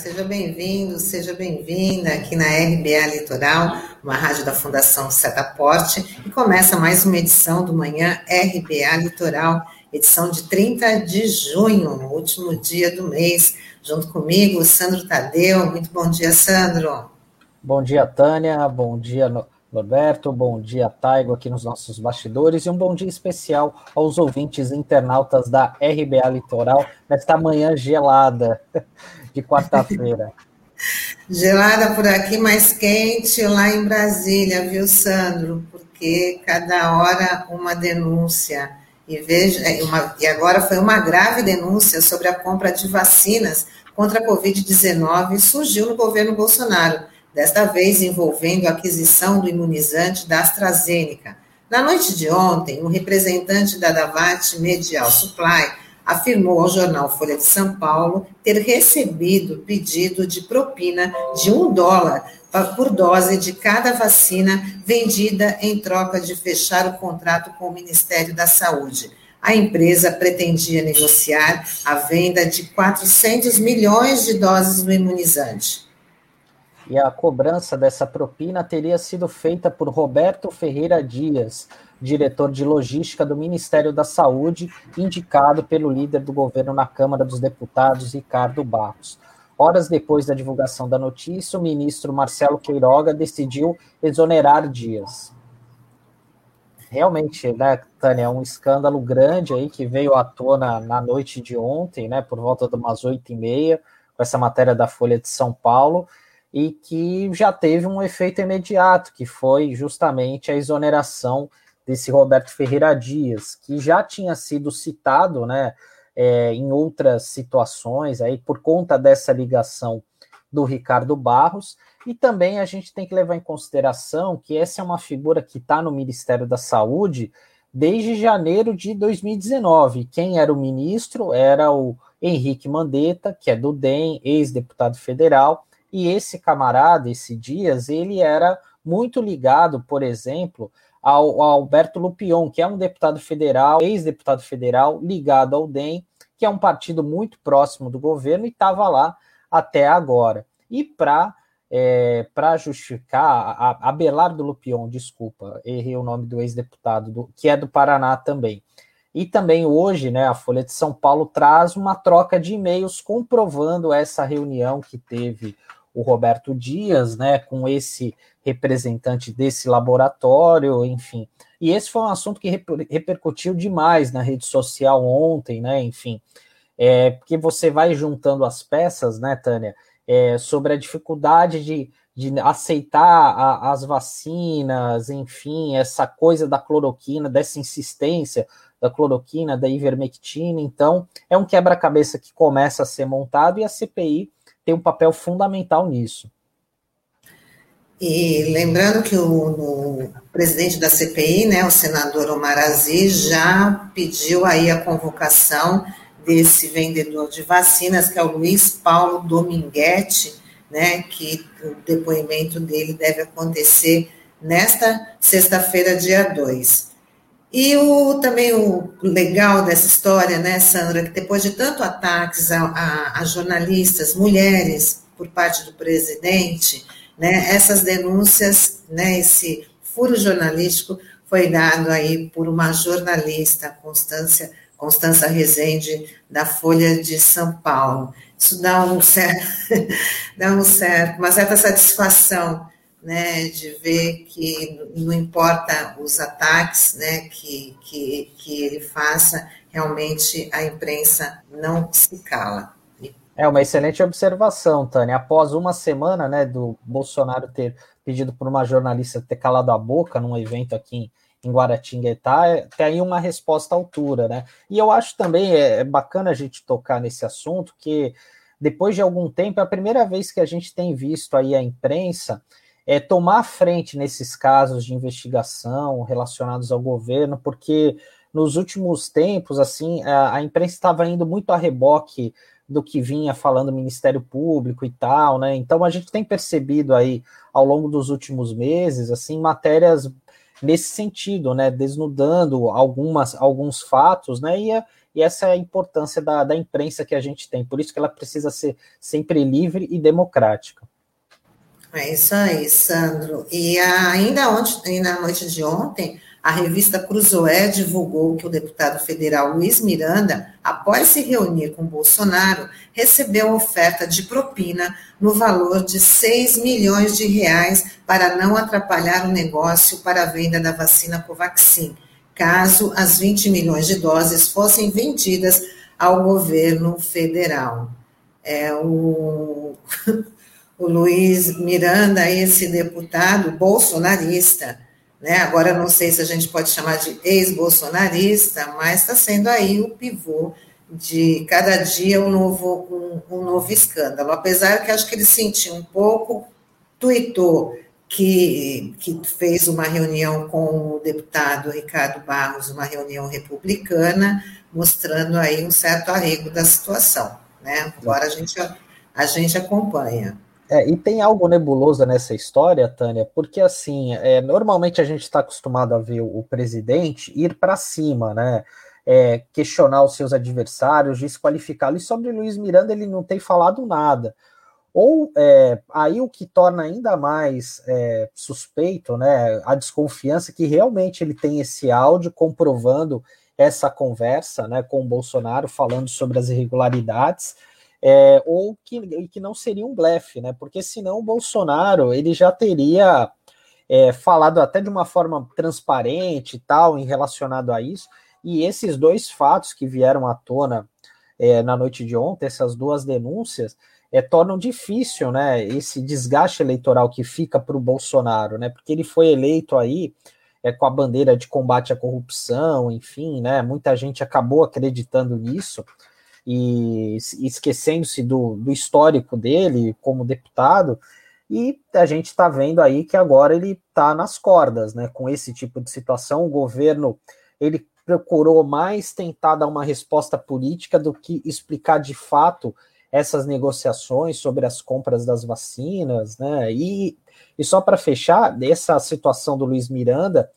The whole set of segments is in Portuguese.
seja bem-vindo, seja bem-vinda aqui na RBA Litoral, uma rádio da Fundação Setaporte, e começa mais uma edição do Manhã RBA Litoral, edição de 30 de junho, no último dia do mês. Junto comigo, Sandro Tadeu. Muito bom dia, Sandro. Bom dia, Tânia. Bom dia, Norberto, bom dia, Taigo, aqui nos nossos bastidores, e um bom dia especial aos ouvintes internautas da RBA Litoral, nesta manhã gelada de quarta-feira. Gelada por aqui, mais quente lá em Brasília, viu, Sandro? Porque cada hora uma denúncia. E, veja, é, uma, e agora foi uma grave denúncia sobre a compra de vacinas contra a Covid-19 surgiu no governo Bolsonaro desta vez envolvendo a aquisição do imunizante da AstraZeneca. Na noite de ontem, um representante da Davat Medial Supply afirmou ao jornal Folha de São Paulo ter recebido pedido de propina de um dólar por dose de cada vacina vendida em troca de fechar o contrato com o Ministério da Saúde. A empresa pretendia negociar a venda de 400 milhões de doses do imunizante e a cobrança dessa propina teria sido feita por Roberto Ferreira Dias, diretor de logística do Ministério da Saúde, indicado pelo líder do governo na Câmara dos Deputados, Ricardo Barros. Horas depois da divulgação da notícia, o ministro Marcelo Queiroga decidiu exonerar Dias. Realmente, né, Tânia, é um escândalo grande aí que veio à tona na noite de ontem, né, por volta de umas oito e meia, com essa matéria da Folha de São Paulo, e que já teve um efeito imediato, que foi justamente a exoneração desse Roberto Ferreira Dias, que já tinha sido citado né, é, em outras situações aí por conta dessa ligação do Ricardo Barros, e também a gente tem que levar em consideração que essa é uma figura que está no Ministério da Saúde desde janeiro de 2019. Quem era o ministro era o Henrique Mandetta, que é do DEM, ex-deputado federal, e esse camarada, esse Dias, ele era muito ligado, por exemplo, ao, ao Alberto Lupion, que é um deputado federal, ex-deputado federal, ligado ao DEM, que é um partido muito próximo do governo e estava lá até agora. E para é, para justificar, a, Abelardo Lupion, desculpa, errei o nome do ex-deputado, que é do Paraná também. E também hoje, né, a Folha de São Paulo traz uma troca de e-mails comprovando essa reunião que teve o Roberto Dias, né, com esse representante desse laboratório, enfim. E esse foi um assunto que repercutiu demais na rede social ontem, né, enfim, é, porque você vai juntando as peças, né, Tânia, é, sobre a dificuldade de, de aceitar a, as vacinas, enfim, essa coisa da cloroquina, dessa insistência da cloroquina, da ivermectina, então é um quebra-cabeça que começa a ser montado e a CPI tem um papel fundamental nisso. E lembrando que o, o, presidente da CPI, né, o senador Omar Aziz, já pediu aí a convocação desse vendedor de vacinas, que é o Luiz Paulo Dominguete, né, que o depoimento dele deve acontecer nesta sexta-feira, dia 2. E o, também o legal dessa história, né, Sandra, que depois de tanto ataques a, a, a jornalistas, mulheres, por parte do presidente, né, essas denúncias, né, esse furo jornalístico foi dado aí por uma jornalista, Constância, Constança Rezende, da Folha de São Paulo. Isso dá um certo, dá um certo, uma certa satisfação né, de ver que não importa os ataques né, que, que, que ele faça, realmente a imprensa não se cala. É uma excelente observação, Tânia. Após uma semana né, do Bolsonaro ter pedido por uma jornalista ter calado a boca num evento aqui em Guaratinguetá, é, tem aí uma resposta à altura, né? E eu acho também é, é bacana a gente tocar nesse assunto, que depois de algum tempo, é a primeira vez que a gente tem visto aí a imprensa é, tomar frente nesses casos de investigação relacionados ao governo, porque nos últimos tempos, assim, a, a imprensa estava indo muito a reboque do que vinha falando o Ministério Público e tal, né? Então a gente tem percebido aí ao longo dos últimos meses, assim, matérias nesse sentido, né? Desnudando algumas, alguns fatos, né? E, e essa é a importância da, da imprensa que a gente tem, por isso que ela precisa ser sempre livre e democrática. É isso aí, Sandro. E ainda ontem, na noite de ontem, a revista Cruzoé divulgou que o deputado federal Luiz Miranda, após se reunir com Bolsonaro, recebeu oferta de propina no valor de 6 milhões de reais para não atrapalhar o negócio para a venda da vacina Covaxin, caso as 20 milhões de doses fossem vendidas ao governo federal. É o, o Luiz Miranda, esse deputado bolsonarista, né? Agora, não sei se a gente pode chamar de ex-bolsonarista, mas está sendo aí o pivô de cada dia um novo, um, um, novo escândalo. Apesar que acho que ele sentiu um pouco, tuitou que, que fez uma reunião com o deputado Ricardo Barros, uma reunião republicana, mostrando aí um certo arrego da situação. Né? Agora a gente, a gente acompanha. É, e tem algo nebuloso nessa história, Tânia, porque assim, é, normalmente a gente está acostumado a ver o, presidente ir para cima, né? É, questionar os seus adversários, desqualificá-lo. E sobre Luiz Miranda ele não tem falado nada. Ou é, aí o que torna ainda mais é, suspeito, né, a desconfiança que realmente ele tem esse áudio comprovando essa conversa, né, com o Bolsonaro falando sobre as irregularidades é, ou que, que não seria um blefe, né? Porque senão o Bolsonaro ele já teria é, falado até de uma forma transparente e tal, em relacionado a isso. E esses dois fatos que vieram à tona é, na noite de ontem, essas duas denúncias, é, tornam difícil, né, esse desgaste eleitoral que fica para o Bolsonaro, né? Porque ele foi eleito aí é, com a bandeira de combate à corrupção, enfim, né? Muita gente acabou acreditando nisso e esquecendo-se do, do histórico dele como deputado, e a gente está vendo aí que agora ele está nas cordas, né? Com esse tipo de situação, o governo ele procurou mais tentar dar uma resposta política do que explicar de fato essas negociações sobre as compras das vacinas, né? E, e só para fechar, essa situação do Luiz Miranda,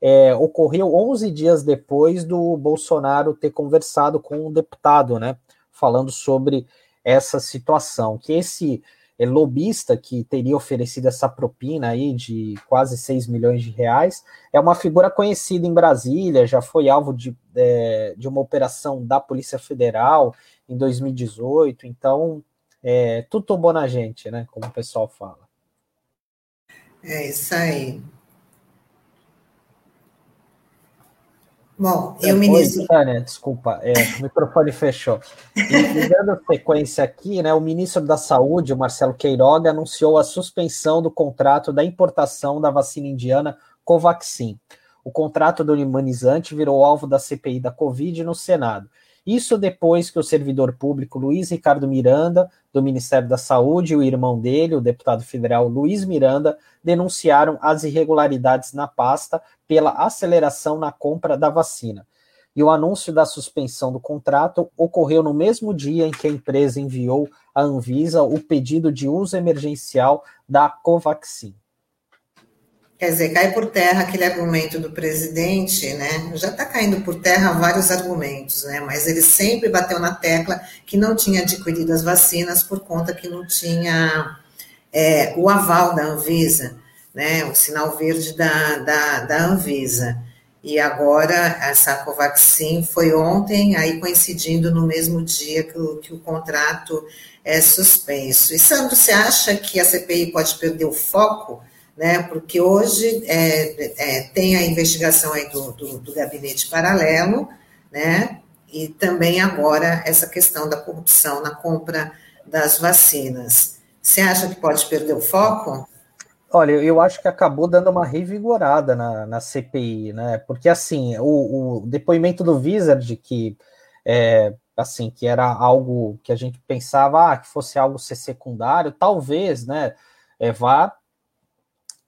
é, ocorreu 11 dias depois do Bolsonaro ter conversado com um deputado, né, falando sobre essa situação, que esse é, lobista que teria oferecido essa propina aí de quase 6 milhões de reais, é uma figura conhecida em Brasília, já foi alvo de, é, de uma operação da Polícia Federal em 2018, então é, tudo bom na gente, né, como o pessoal fala. É isso aí. Bom, eu, ministro. Tânia, desculpa, é, o microfone fechou. E dando sequência aqui, né, o ministro da Saúde, o Marcelo Queiroga, anunciou a suspensão do contrato da importação da vacina indiana Covaxin. O contrato do imunizante virou alvo da CPI da Covid no Senado. Isso depois que o servidor público Luiz Ricardo Miranda, do Ministério da Saúde, e o irmão dele, o deputado federal Luiz Miranda, denunciaram as irregularidades na pasta pela aceleração na compra da vacina. E o anúncio da suspensão do contrato ocorreu no mesmo dia em que a empresa enviou à Anvisa o pedido de uso emergencial da Covaxin. Quer dizer, cai por terra aquele argumento do presidente, né? Já está caindo por terra vários argumentos, né? Mas ele sempre bateu na tecla que não tinha adquirido as vacinas por conta que não tinha é, o aval da Anvisa, né? O sinal verde da, da, da Anvisa. E agora, essa Covaxin foi ontem, aí coincidindo no mesmo dia que o, que o contrato é suspenso. E, Sandro, você acha que a CPI pode perder o foco? né? Porque hoje é, é, tem a investigação aí do, do, do, gabinete paralelo, né? E também agora essa questão da corrupção na compra das vacinas. Você acha que pode perder o foco? Olha, eu acho que acabou dando uma revigorada na, na CPI, né? Porque assim, o, o depoimento do Wizard, que é, assim, que era algo que a gente pensava ah, que fosse algo ser secundário, talvez, né? É, vá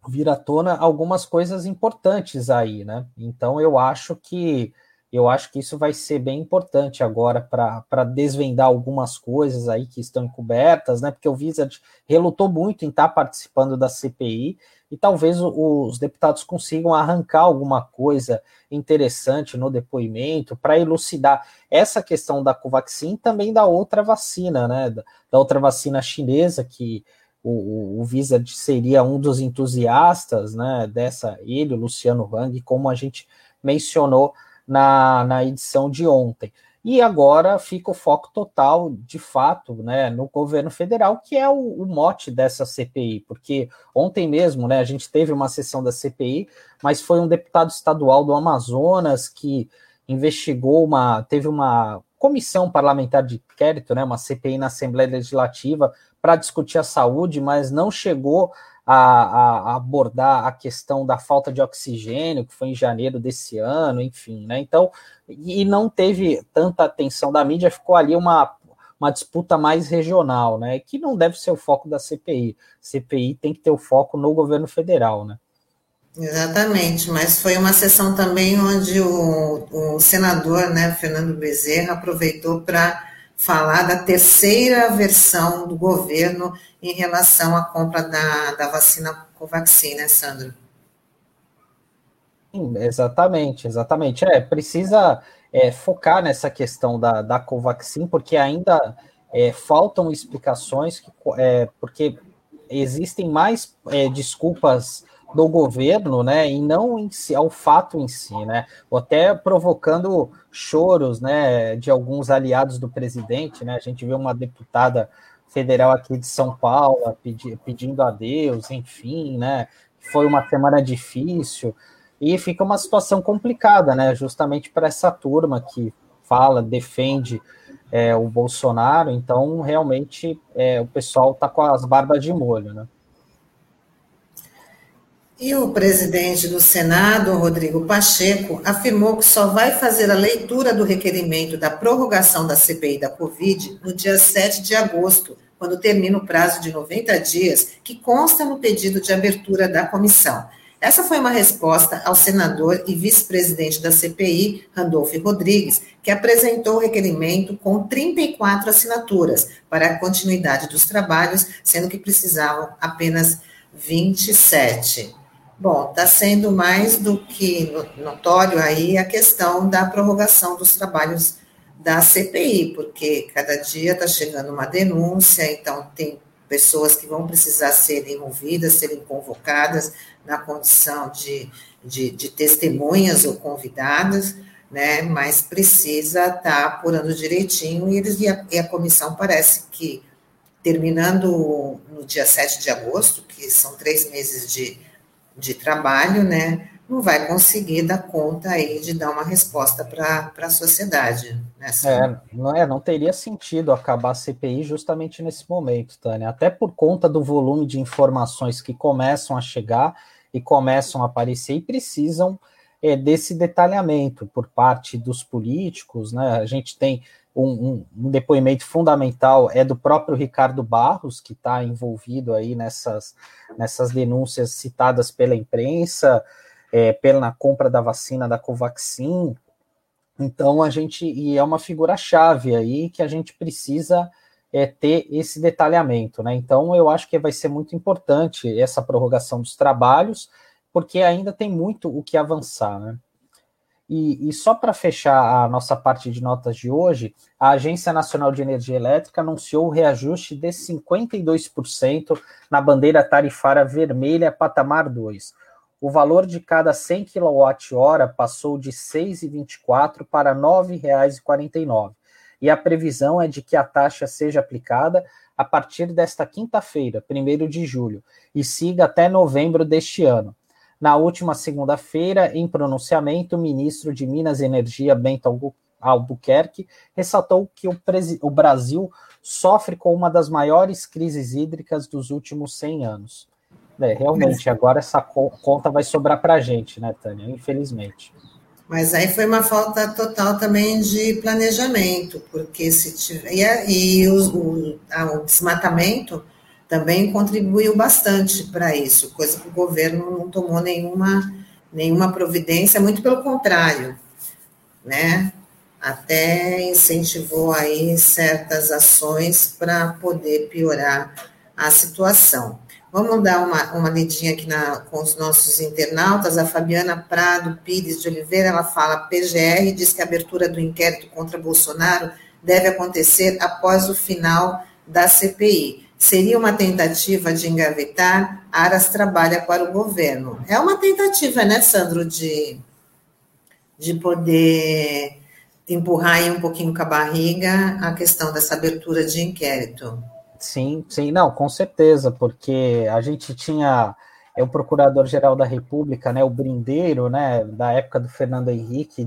vir à tona algumas coisas importantes aí, né? Então eu acho que eu acho que isso vai ser bem importante agora para desvendar algumas coisas aí que estão encobertas, né? Porque o Wizard relutou muito em estar tá participando da CPI, e talvez os deputados consigam arrancar alguma coisa interessante no depoimento para elucidar essa questão da Covaxin também da outra vacina, né? Da outra vacina chinesa que o, o, Visa seria um dos entusiastas, né? Dessa ele, o Luciano Hang, como a gente mencionou na, na edição de ontem. E agora fica o foco total, de fato, né, no governo federal, que é o, o, mote dessa CPI, porque ontem mesmo né, a gente teve uma sessão da CPI, mas foi um deputado estadual do Amazonas que investigou uma. teve uma comissão parlamentar de inquérito, né, uma CPI na Assembleia Legislativa, para discutir a saúde, mas não chegou a, a, abordar a questão da falta de oxigênio, que foi em janeiro desse ano, enfim, né? Então, e não teve tanta atenção da mídia, ficou ali uma, uma disputa mais regional, né? Que não deve ser o foco da CPI. CPI tem que ter o foco no governo federal, né? Exatamente, mas foi uma sessão também onde o, o senador, né, Fernando Bezerra, aproveitou para falar da terceira versão do governo em relação à compra da, da vacina Covaxin, né, Sandro? Sim, exatamente, exatamente. É, precisa é, focar nessa questão da, da Covaxin, porque ainda é, faltam explicações, que, é, porque existem mais é, desculpas do governo, né, e não em si, ao fato em si, né, ou até provocando choros, né, de alguns aliados do presidente, né, a gente viu uma deputada federal aqui de São Paulo pedi, pedindo a Deus, enfim, né, foi uma semana difícil, e fica uma situação complicada, né, justamente para essa turma que fala, defende é, o Bolsonaro, então realmente é, o pessoal está com as barbas de molho, né. E o presidente do Senado, Rodrigo Pacheco, afirmou que só vai fazer a leitura do requerimento da prorrogação da CPI da Covid no dia 7 de agosto, quando termina o prazo de 90 dias, que consta no pedido de abertura da comissão. Essa foi uma resposta ao senador e vice-presidente da CPI, Randolfo Rodrigues, que apresentou o requerimento com 34 assinaturas para a continuidade dos trabalhos, sendo que precisavam apenas 27. Bom, está sendo mais do que notório aí a questão da prorrogação dos trabalhos da CPI, porque cada dia está chegando uma denúncia, então tem pessoas que vão precisar ser envolvidas, serem convocadas na condição de, de, de testemunhas ou convidadas, né, mas precisa estar tá apurando direitinho, e, eles, e, a, e a comissão parece que, terminando no dia 7 de agosto, que são três meses de de trabalho, né, não vai conseguir dar conta aí de dar uma resposta para a sociedade. Né? É, não, é, não teria sentido acabar a CPI justamente nesse momento, Tânia, até por conta do volume de informações que começam a chegar e começam a aparecer e precisam é, desse detalhamento por parte dos políticos, né? A gente tem um, um, depoimento fundamental é do próprio Ricardo Barros, que está envolvido aí nessas, nessas denúncias citadas pela imprensa, é, pela compra da vacina da Covaxin. Então a gente e é uma figura-chave aí que a gente precisa é, ter esse detalhamento, né? Então eu acho que vai ser muito importante essa prorrogação dos trabalhos, porque ainda tem muito o que avançar, né? E, e só para fechar a nossa parte de notas de hoje, a Agência Nacional de Energia Elétrica anunciou o reajuste de 52% na bandeira tarifária vermelha patamar 2. O valor de cada 100 kWh passou de R$ 6,24 para R$ 9,49. E a previsão é de que a taxa seja aplicada a partir desta quinta-feira, 1 de julho, e siga até novembro deste ano. Na última segunda-feira, em pronunciamento, o ministro de Minas e Energia, Bento Albuquerque, ressaltou que o, o Brasil sofre com uma das maiores crises hídricas dos últimos 100 anos. É, realmente, agora essa conta vai sobrar para a gente, né, Tânia? Infelizmente. Mas aí foi uma falta total também de planejamento, porque se tiver. E, e o, o, o desmatamento também contribuiu bastante para isso, coisa que o governo não tomou nenhuma, nenhuma providência, muito pelo contrário, né? Até incentivou aí certas ações para poder piorar a situação. Vamos dar uma, uma lidinha aqui na, com os nossos internautas. A Fabiana Prado Pires de Oliveira, ela fala, PGR diz que a abertura do inquérito contra Bolsonaro deve acontecer após o final da CPI. Seria uma tentativa de engavetar, Aras trabalha para o governo. É uma tentativa, né, Sandro, de, de poder empurrar aí um pouquinho com a barriga a questão dessa abertura de inquérito. Sim, sim, não, com certeza, porque a gente tinha é o Procurador-Geral da República, né, o Brindeiro, né, da época do Fernando Henrique,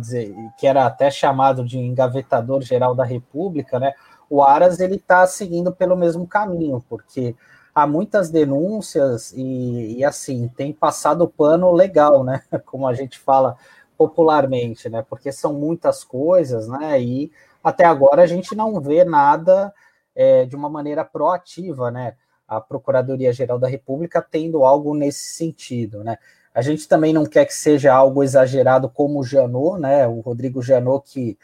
que era até chamado de engavetador-geral da República, né, o Aras ele está seguindo pelo mesmo caminho, porque há muitas denúncias e, e assim tem passado o pano legal, né, como a gente fala popularmente, né, porque são muitas coisas, né, e até agora a gente não vê nada é, de uma maneira proativa, né? A Procuradoria-Geral da República tendo algo nesse sentido, né? A gente também não quer que seja algo exagerado como o Janot, né? O Rodrigo Janot, que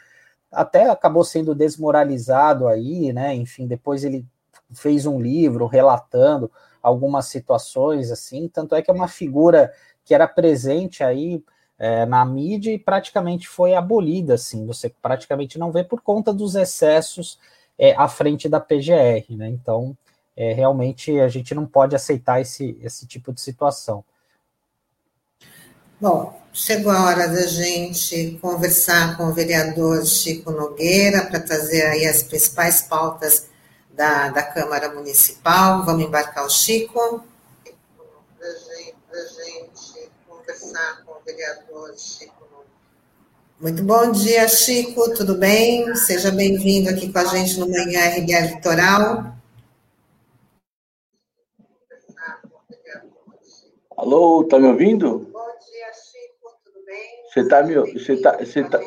até acabou sendo desmoralizado aí, né? Enfim, depois ele fez um livro relatando algumas situações assim, tanto é que é uma figura que era presente aí é, na mídia e praticamente foi abolida, assim, você praticamente não vê por conta dos excessos é, à frente da PGR, né? Então, é, realmente a gente não pode aceitar esse, esse tipo de situação. Bom, chegou a hora da gente conversar com o vereador Chico Nogueira para trazer aí as principais pautas da, da Câmara Municipal. Vamos embarcar o Chico. Da gente, da gente conversar com o vereador Chico muito bom dia, Chico, tudo bem? Seja bem-vindo aqui com a gente no Manhã RBA Litoral. Alô, tá me ouvindo? Bom dia, Chico, tudo bem? Você tá me você tá, você tá...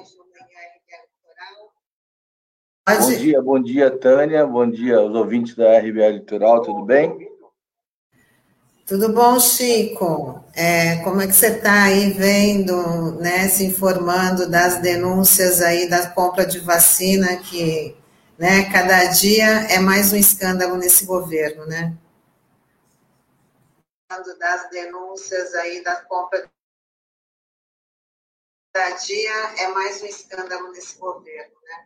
Bom dia, bom dia, Tânia, bom dia aos ouvintes da RBA Litoral, tudo bem? Tudo bom, Chico? É, como é que você está aí vendo, né, se informando das denúncias aí da compra de vacina que, né, cada dia é mais um escândalo nesse governo, né? Das denúncias aí da compra cada dia é mais um escândalo nesse governo, né?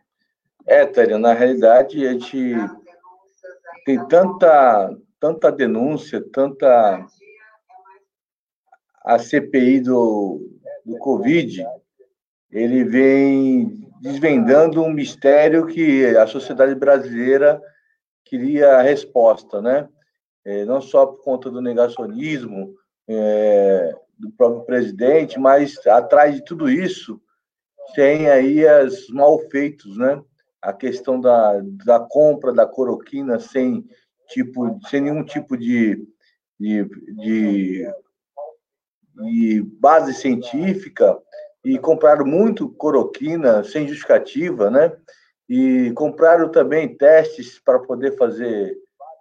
É, Tânia, na realidade a gente tem tanta tanta denúncia, tanta a CPI do, do Covid, ele vem desvendando um mistério que a sociedade brasileira queria a resposta, né? É, não só por conta do negacionismo é, do próprio presidente, mas atrás de tudo isso tem aí os malfeitos, né? A questão da, da compra da coroquina sem tipo, sem nenhum tipo de, de, de, de base científica e compraram muito coroquina sem justificativa, né? E compraram também testes para poder fazer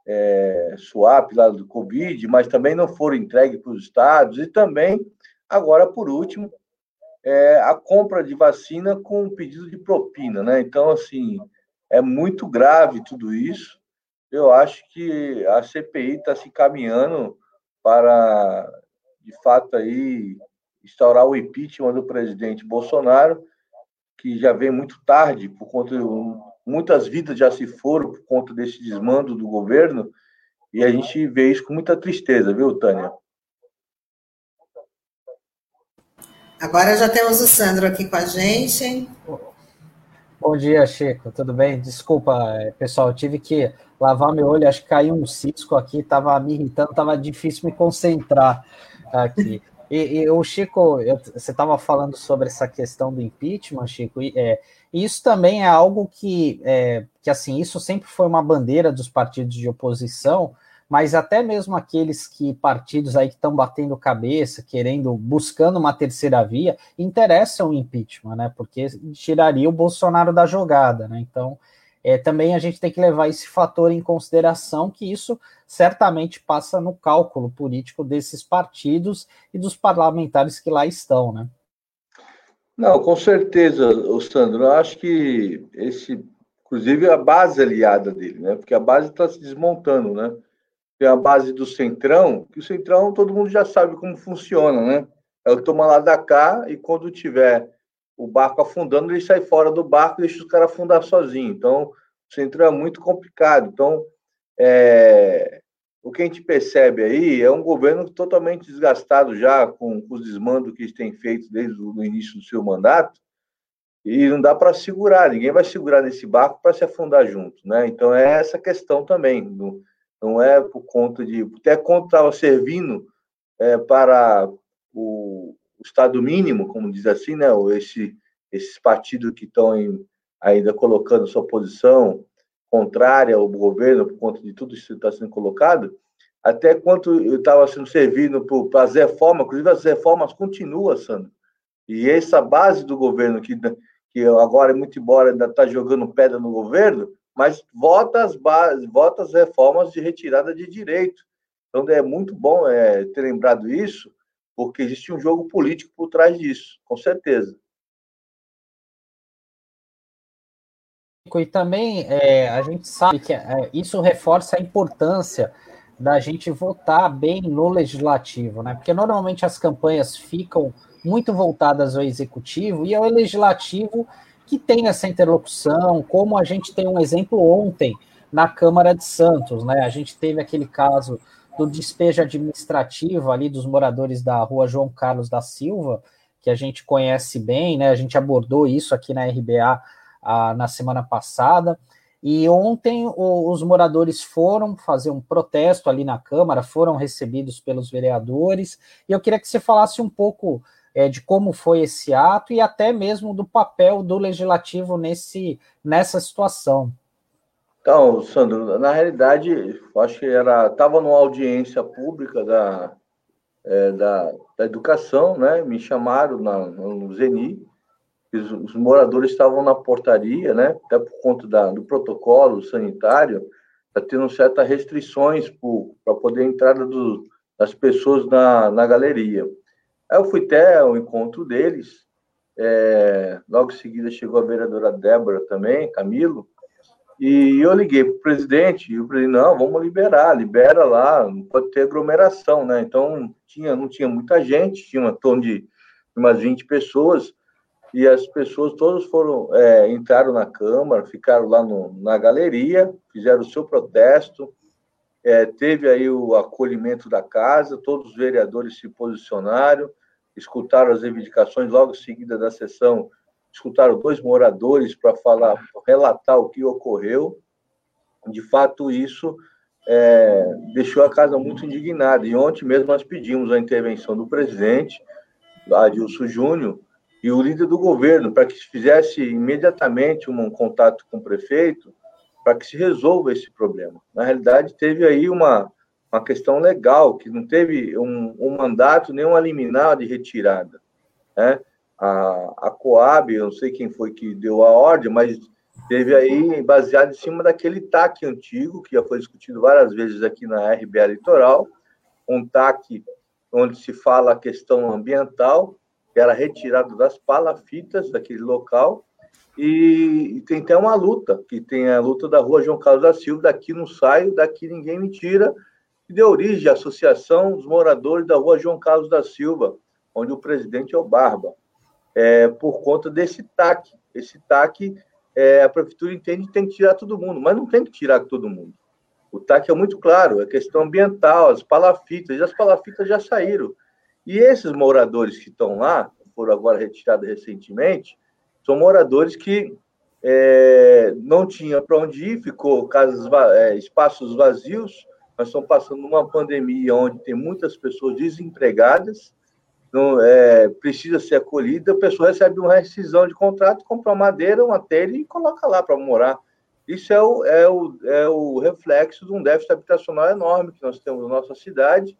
é, swap lá do Covid, mas também não foram entregues para os estados. E também, agora por último, é, a compra de vacina com pedido de propina, né? Então, assim, é muito grave tudo isso eu acho que a CPI está se caminhando para, de fato, aí instaurar o impeachment do presidente Bolsonaro, que já vem muito tarde, por conta de muitas vidas já se foram por conta desse desmando do governo, e a gente vê isso com muita tristeza, viu, Tânia? Agora já temos o Sandro aqui com a gente. Bom dia, Chico. Tudo bem? Desculpa, pessoal, eu tive que lavar meu olho, acho que caiu um cisco aqui, estava me irritando, estava difícil me concentrar aqui. E, e o Chico, eu, você estava falando sobre essa questão do impeachment, Chico, e é, isso também é algo que, é, que, assim, isso sempre foi uma bandeira dos partidos de oposição, mas até mesmo aqueles que partidos aí que estão batendo cabeça, querendo, buscando uma terceira via, interessam o impeachment, né? Porque tiraria o Bolsonaro da jogada, né? Então, é, também a gente tem que levar esse fator em consideração, que isso certamente passa no cálculo político desses partidos e dos parlamentares que lá estão, né? Não, com certeza, Sandro. Eu acho que esse, inclusive, a base aliada dele, né? Porque a base está se desmontando, né? tem a base do Centrão, que o Centrão todo mundo já sabe como funciona, né? É o toma lá da cá e quando tiver o barco afundando, ele sai fora do barco e deixa os caras afundar sozinho. Então, o Centrão é muito complicado. Então, é, o que a gente percebe aí é um governo totalmente desgastado já com, com os desmandos que eles têm feito desde o início do seu mandato e não dá para segurar, ninguém vai segurar nesse barco para se afundar junto, né? Então é essa questão também, não, não é por conta de até quando estava servindo é, para o, o, Estado mínimo, como diz assim, né? Esse, esses partidos que estão ainda colocando sua posição contrária ao governo por conta de tudo isso que está sendo colocado, até quanto estava sendo servido para as reformas, inclusive as reformas continuam, Sandro. E essa base do governo que que agora, muito embora ainda está jogando pedra no governo, mas vota as, bases, vota as reformas de retirada de direito. Então, é muito bom é, ter lembrado isso, porque existe um jogo político por trás disso, com certeza. E também é, a gente sabe que é, isso reforça a importância da gente votar bem no legislativo, né? Porque normalmente as campanhas ficam muito voltadas ao executivo e ao legislativo que tem essa interlocução, como a gente tem um exemplo ontem na Câmara de Santos, né? A gente teve aquele caso do despejo administrativo ali dos moradores da rua João Carlos da Silva, que a gente conhece bem, né? A gente abordou isso aqui na RBA a, na semana passada. E ontem o, os moradores foram fazer um protesto ali na Câmara, foram recebidos pelos vereadores. E eu queria que você falasse um pouco é, de como foi esse ato e até mesmo do papel do legislativo nesse, nessa situação. Então, Sandro, na realidade, acho que era estava numa audiência pública da, é, da, da, educação, né? Me chamaram na, no Zeni, os, os, moradores estavam na portaria, né? Até por conta da, do protocolo sanitário, está tendo certas restrições para poder entrada do, das pessoas na, na galeria. Aí eu fui até o encontro deles. É, logo em seguida chegou a vereadora Débora também, Camilo, e eu liguei para o presidente, e o presidente, não, vamos liberar, libera lá, não pode ter aglomeração, né? Então, tinha, não tinha muita gente, tinha um torno de umas 20 pessoas, e as pessoas todas foram, é, entraram na Câmara, ficaram lá no, na galeria, fizeram o seu protesto, é, teve aí o acolhimento da casa, todos os vereadores se posicionaram, escutaram as reivindicações, logo em seguida da sessão, escutaram dois moradores para falar, relatar o que ocorreu. De fato, isso é, deixou a casa muito indignada. E ontem mesmo nós pedimos a intervenção do presidente, Adilson Júnior, e o líder do governo, para que fizesse imediatamente um contato com o prefeito, para que se resolva esse problema. Na realidade, teve aí uma, uma questão legal, que não teve um, um mandato nem uma liminar de retirada. Né? A, a Coab, eu não sei quem foi que deu a ordem, mas teve aí, baseado em cima daquele TAC antigo, que já foi discutido várias vezes aqui na RBA Litoral, um TAC onde se fala a questão ambiental, que era retirado das palafitas daquele local, e, tem até uma luta, que tem a luta da rua João Carlos da Silva, daqui não saio, daqui ninguém me tira, que deu origem à Associação dos Moradores da rua João Carlos da Silva, onde o presidente é o Barba, é, por conta desse TAC. Esse TAC, é, a prefeitura entende que tem que tirar todo mundo, mas não tem que tirar todo mundo. O TAC é muito claro, é questão ambiental, as palafitas, e as palafitas já saíram. E esses moradores que estão lá, foram agora retirados recentemente, são moradores que é, não tinha para onde ir, ficou casas, é, espaços vazios. Nós estamos passando uma pandemia onde tem muitas pessoas desempregadas, não, é, precisa ser acolhida, a pessoa recebe uma rescisão de contrato, compra uma madeira, uma telha e coloca lá para morar. Isso é o, é, o, é o reflexo de um déficit habitacional enorme que nós temos na nossa cidade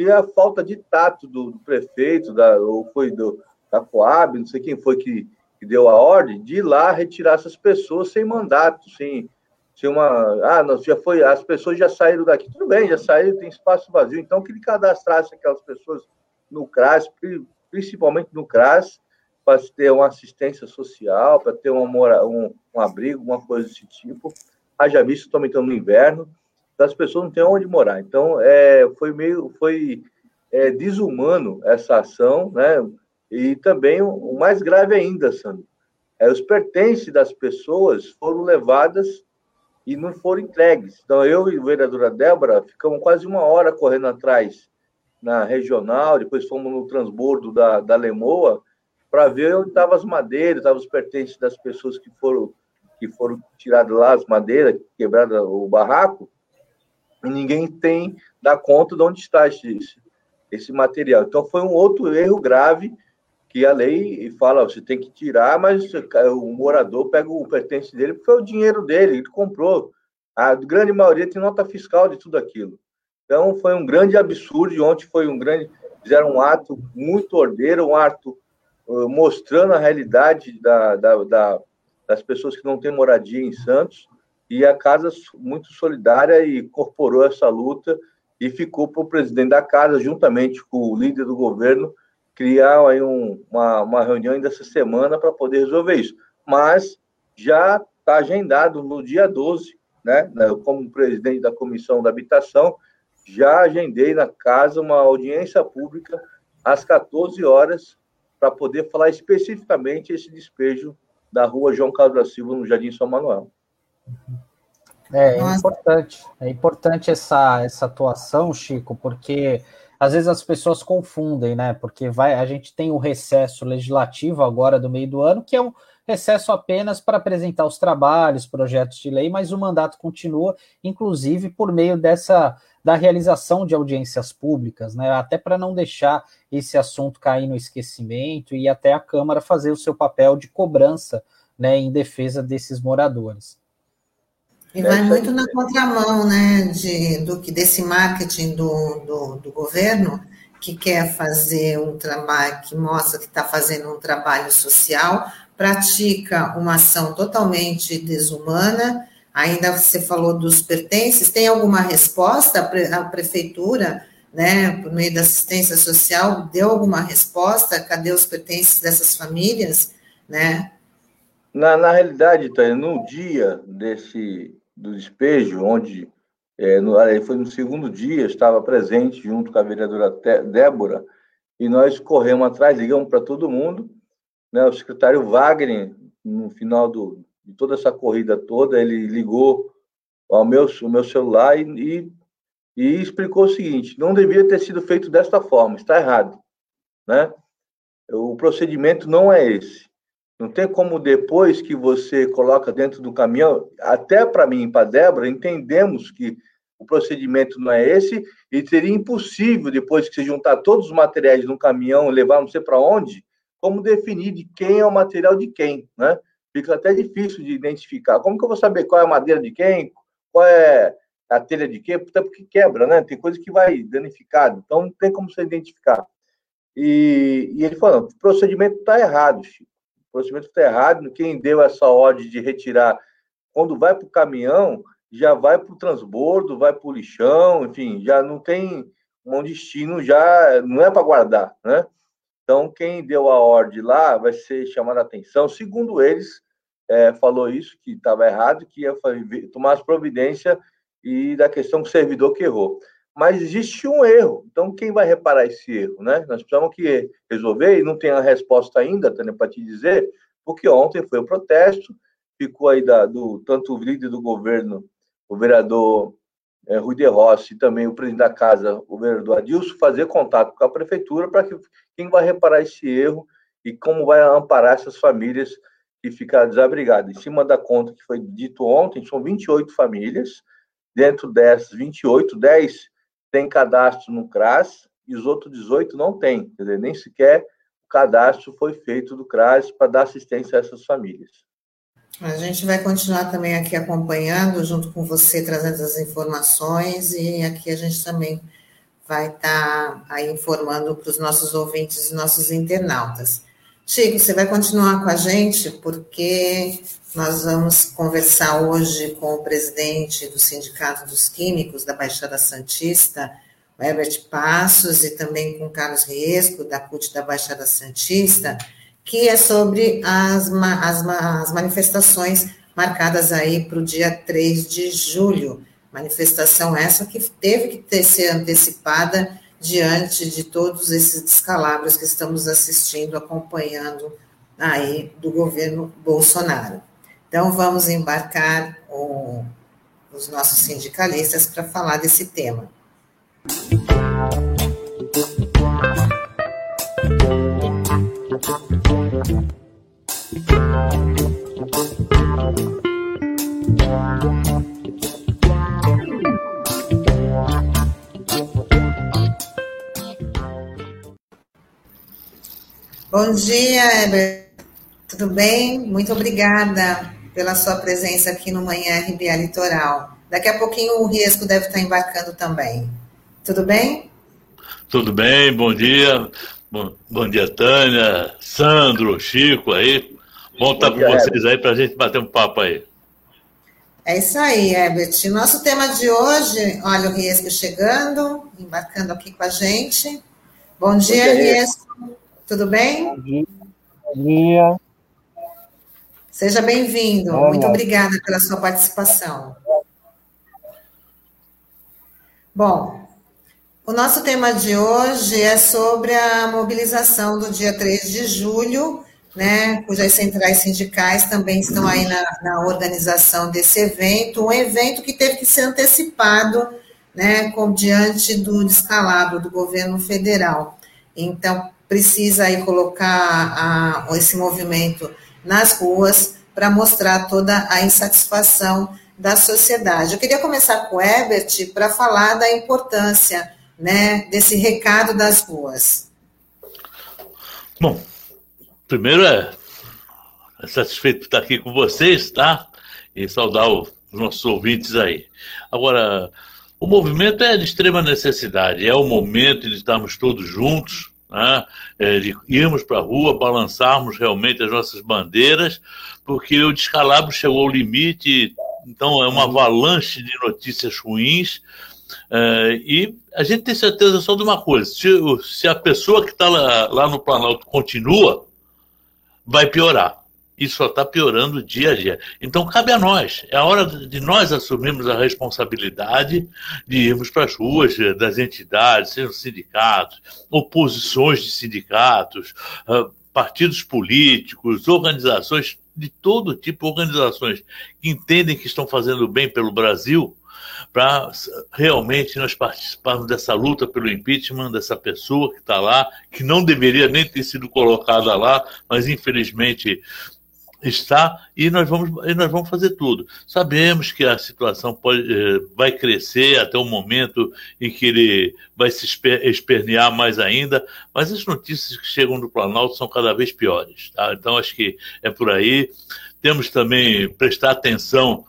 e a falta de tato do, do prefeito, da, ou foi do, da Coab, não sei quem foi que que deu a ordem de ir lá retirar essas pessoas sem mandato, sem, sem uma. Ah, não, já foi, as pessoas já saíram daqui, tudo bem, já saíram, tem espaço vazio. Então, que ele cadastrasse aquelas pessoas no CRAS, principalmente no CRAS, para ter uma assistência social, para ter uma, um, um abrigo, uma coisa desse tipo. Haja visto, estamos entrando no inverno. As pessoas não têm onde morar. Então, é, foi meio, foi é, desumano essa ação, né? E também o mais grave ainda, Sandro, é, os pertences das pessoas foram levadas e não foram entregues. Então, eu e a vereadora Débora ficamos quase uma hora correndo atrás na regional, depois fomos no transbordo da, da Lemoa para ver onde estavam as madeiras, estavam os pertences das pessoas que foram que foram tiradas lá, as madeiras, quebrada o barraco, ninguém tem dá conta de onde está esse, esse material. Então, foi um outro erro grave que a lei fala, você tem que tirar, mas o morador pega o pertence dele porque foi o dinheiro dele, ele comprou. A grande maioria tem nota fiscal de tudo aquilo. Então, foi um grande absurdo. Ontem foi um grande. Fizeram um ato muito ordeiro, um ato uh, mostrando a realidade da, da, da, das pessoas que não têm moradia em Santos. E a casa muito solidária e incorporou essa luta e ficou para o presidente da casa, juntamente com o líder do governo, criar aí um, uma, uma reunião ainda essa semana para poder resolver isso. Mas já está agendado no dia 12, né? Como presidente da Comissão da Habitação, já agendei na casa uma audiência pública às 14 horas para poder falar especificamente esse despejo da rua João Carlos da Silva, no Jardim São Manuel. É, é importante, é importante essa, essa atuação, Chico, porque às vezes as pessoas confundem, né? Porque vai, a gente tem o recesso legislativo agora do meio do ano, que é um recesso apenas para apresentar os trabalhos, projetos de lei, mas o mandato continua, inclusive por meio dessa da realização de audiências públicas, né? Até para não deixar esse assunto cair no esquecimento e até a Câmara fazer o seu papel de cobrança, né, em defesa desses moradores. E vai muito na contramão, né, de, do que desse marketing do, do, do governo que quer fazer um trabalho, que mostra que está fazendo um trabalho social, pratica uma ação totalmente desumana. Ainda você falou dos pertences, tem alguma resposta? A prefeitura, né, por meio da assistência social, deu alguma resposta? Cadê os pertences dessas famílias, né? Na, na realidade, Tânia, no dia desse do despejo, onde é, no, foi no segundo dia, estava presente junto com a vereadora Débora, e nós corremos atrás, ligamos para todo mundo, né, o secretário Wagner, no final do, de toda essa corrida toda, ele ligou ao meu, o meu celular e, e, e explicou o seguinte, não devia ter sido feito desta forma, está errado, né? O procedimento não é esse. Não tem como depois que você coloca dentro do caminhão, até para mim e para Débora, entendemos que o procedimento não é esse e seria impossível depois que você juntar todos os materiais no caminhão, levar não sei para onde, como definir de quem é o material de quem, né? Fica até difícil de identificar. Como que eu vou saber qual é a madeira de quem, qual é a telha de quem? Até porque quebra, né? Tem coisa que vai danificado, então não tem como você identificar. E, e ele falou, o procedimento está errado, Chico procedimento está errado. Quem deu essa ordem de retirar, quando vai para o caminhão, já vai para o transbordo, vai para o lixão, enfim, já não tem um destino, já não é para guardar, né? Então, quem deu a ordem lá vai ser chamado a atenção. Segundo eles, é, falou isso, que estava errado, que ia tomar as providências e da questão do servidor que errou mas existe um erro. Então, quem vai reparar esse erro? Né? Nós precisamos que resolver, e não tem a resposta ainda, Tânia, para te dizer, porque ontem foi o protesto, ficou aí da, do, tanto o líder do governo, o vereador é, Rui de Rossi, e também o presidente da casa, o vereador Adilson, fazer contato com a prefeitura para que quem vai reparar esse erro e como vai amparar essas famílias que ficaram desabrigadas. Em cima da conta que foi dito ontem, são 28 famílias, dentro dessas 28, 10 tem cadastro no CRAS e os outros 18 não têm. Quer dizer, nem sequer o cadastro foi feito do CRAS para dar assistência a essas famílias. A gente vai continuar também aqui acompanhando, junto com você, trazendo as informações, e aqui a gente também vai estar tá aí informando para os nossos ouvintes e nossos internautas. Chico, você vai continuar com a gente, porque nós vamos conversar hoje com o presidente do Sindicato dos Químicos da Baixada Santista, Herbert Passos, e também com Carlos Riesco, da CUT da Baixada Santista, que é sobre as, as, as manifestações marcadas aí para o dia 3 de julho. Manifestação essa que teve que ter, ser antecipada diante de todos esses descalabros que estamos assistindo, acompanhando aí do governo Bolsonaro. Então, vamos embarcar o, os nossos sindicalistas para falar desse tema. Bom dia, Heber. Tudo bem? Muito obrigada pela sua presença aqui no Manhã RBA Litoral. Daqui a pouquinho o Riesco deve estar embarcando também. Tudo bem? Tudo bem, bom dia. Bom, bom dia, Tânia, Sandro, Chico aí. Bom estar com vocês aí para a gente bater um papo aí. É isso aí, Herbert. Nosso tema de hoje, olha o Riesco chegando, embarcando aqui com a gente. Bom dia, bom dia Riesco. Tudo bem? Bom dia. Bom dia. Seja bem-vindo. Muito obrigada pela sua participação. Bom, o nosso tema de hoje é sobre a mobilização do dia 3 de julho, né, cujas centrais sindicais também estão aí na, na organização desse evento, um evento que teve que ser antecipado, né, com, diante do descalabro do governo federal. Então, precisa aí colocar a, esse movimento nas ruas para mostrar toda a insatisfação da sociedade. Eu queria começar com o Herbert para falar da importância né, desse recado das ruas. Bom, primeiro é, é satisfeito de estar aqui com vocês, tá? E saudar os nossos ouvintes aí. Agora, o movimento é de extrema necessidade, é o momento de estarmos todos juntos, né? é, de irmos para a rua, balançarmos realmente as nossas bandeiras, porque o descalabro chegou ao limite, então é uma avalanche de notícias ruins. É, e a gente tem certeza só de uma coisa: se, se a pessoa que está lá, lá no Planalto continua, vai piorar isso só está piorando dia a dia. Então, cabe a nós. É a hora de nós assumirmos a responsabilidade de irmos para as ruas eh, das entidades, sejam sindicatos, oposições de sindicatos, ah, partidos políticos, organizações de todo tipo, organizações que entendem que estão fazendo bem pelo Brasil, para realmente nós participarmos dessa luta pelo impeachment dessa pessoa que está lá, que não deveria nem ter sido colocada lá, mas infelizmente está e nós vamos e nós vamos fazer tudo. Sabemos que a situação pode, eh, vai crescer até o momento em que ele vai se espernear mais ainda, mas as notícias que chegam do Planalto são cada vez piores. Tá? Então acho que é por aí. Temos também prestar atenção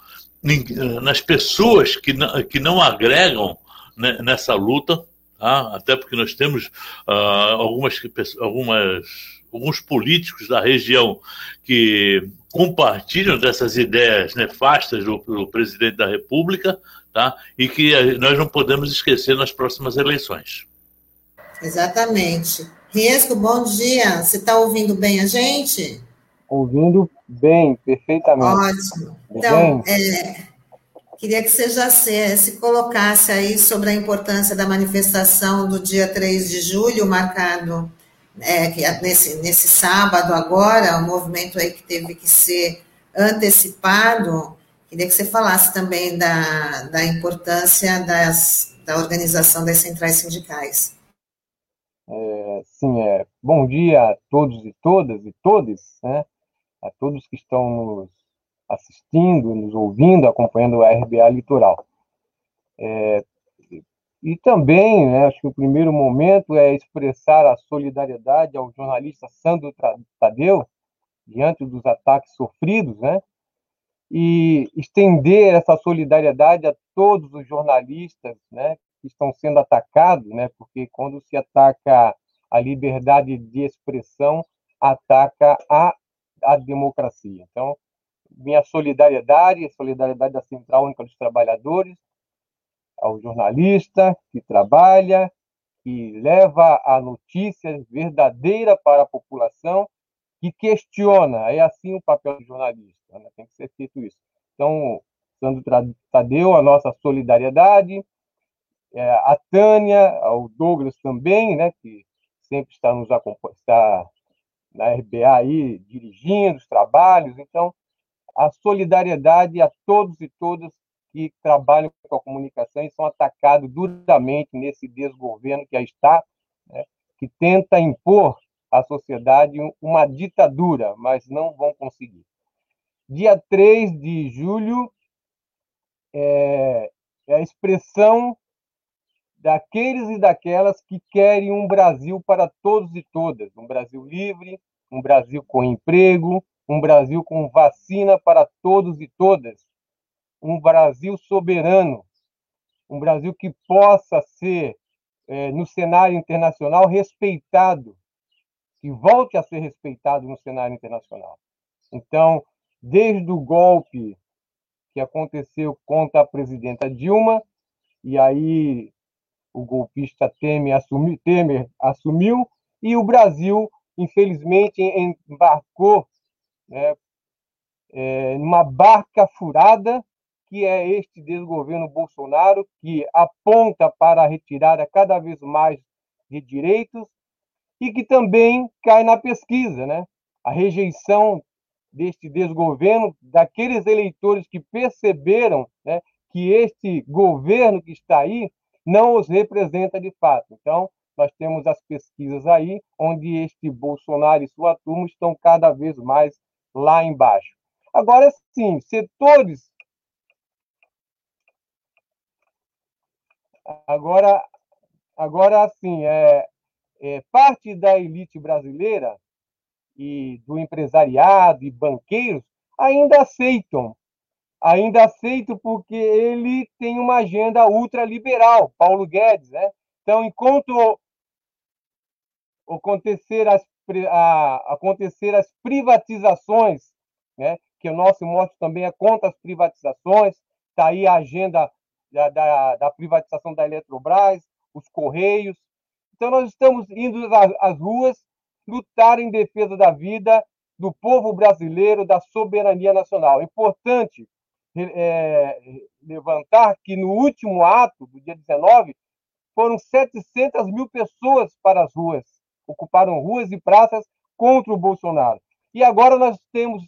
nas pessoas que não, que não agregam né, nessa luta, tá? até porque nós temos uh, algumas, algumas alguns políticos da região que compartilham dessas ideias nefastas do, do presidente da República, tá? E que nós não podemos esquecer nas próximas eleições. Exatamente. Riesco, bom dia. Você está ouvindo bem a gente? Ouvindo bem, perfeitamente. Ótimo. Então, é, queria que você já se, se colocasse aí sobre a importância da manifestação do dia 3 de julho, marcado é, que nesse, nesse sábado agora, o movimento aí que teve que ser antecipado, queria que você falasse também da, da importância das, da organização das centrais sindicais. É, sim, é, bom dia a todos e todas e todos, né, a todos que estão nos assistindo, nos ouvindo, acompanhando o RBA Litoral. É, e também, né, acho que o primeiro momento é expressar a solidariedade ao jornalista Sandro Tadeu, diante dos ataques sofridos, né, e estender essa solidariedade a todos os jornalistas né, que estão sendo atacados, né, porque quando se ataca a liberdade de expressão, ataca a, a democracia. Então, minha solidariedade, a solidariedade da Central Única dos Trabalhadores, ao jornalista que trabalha, que leva a notícia verdadeira para a população, que questiona. É assim o papel do jornalista, né? tem que ser feito isso. Então, Sandro Tadeu, a nossa solidariedade, é, a Tânia, o Douglas também, né, que sempre está nos acompanhando, na RBA aí, dirigindo os trabalhos. Então, a solidariedade a todos e todas que trabalham com a comunicação e são atacados duramente nesse desgoverno que aí está, né, que tenta impor à sociedade uma ditadura, mas não vão conseguir. Dia 3 de julho é, é a expressão daqueles e daquelas que querem um Brasil para todos e todas, um Brasil livre, um Brasil com emprego, um Brasil com vacina para todos e todas, um Brasil soberano, um Brasil que possa ser, é, no cenário internacional, respeitado, que volte a ser respeitado no cenário internacional. Então, desde o golpe que aconteceu contra a presidenta Dilma, e aí o golpista Temer, assumi, Temer assumiu, e o Brasil, infelizmente, embarcou né, é, numa barca furada, que é este desgoverno Bolsonaro, que aponta para a retirada cada vez mais de direitos e que também cai na pesquisa, né? A rejeição deste desgoverno, daqueles eleitores que perceberam né, que este governo que está aí não os representa de fato. Então, nós temos as pesquisas aí, onde este Bolsonaro e sua turma estão cada vez mais lá embaixo. Agora, sim, setores. Agora, agora sim, é, é, parte da elite brasileira e do empresariado e banqueiros ainda aceitam, ainda aceitam porque ele tem uma agenda ultraliberal, Paulo Guedes, né? Então, enquanto acontecer as a acontecer as privatizações, né? que o nosso mote também é contra as privatizações, está aí a agenda da, da, da, privatização da Eletrobras, os Correios. Então, nós estamos indo às, ruas lutar em defesa da vida do povo brasileiro, da soberania nacional. É importante é, levantar que no último ato, do dia 19, foram 700 mil pessoas para as ruas ocuparam ruas e praças contra o Bolsonaro. E agora nós temos,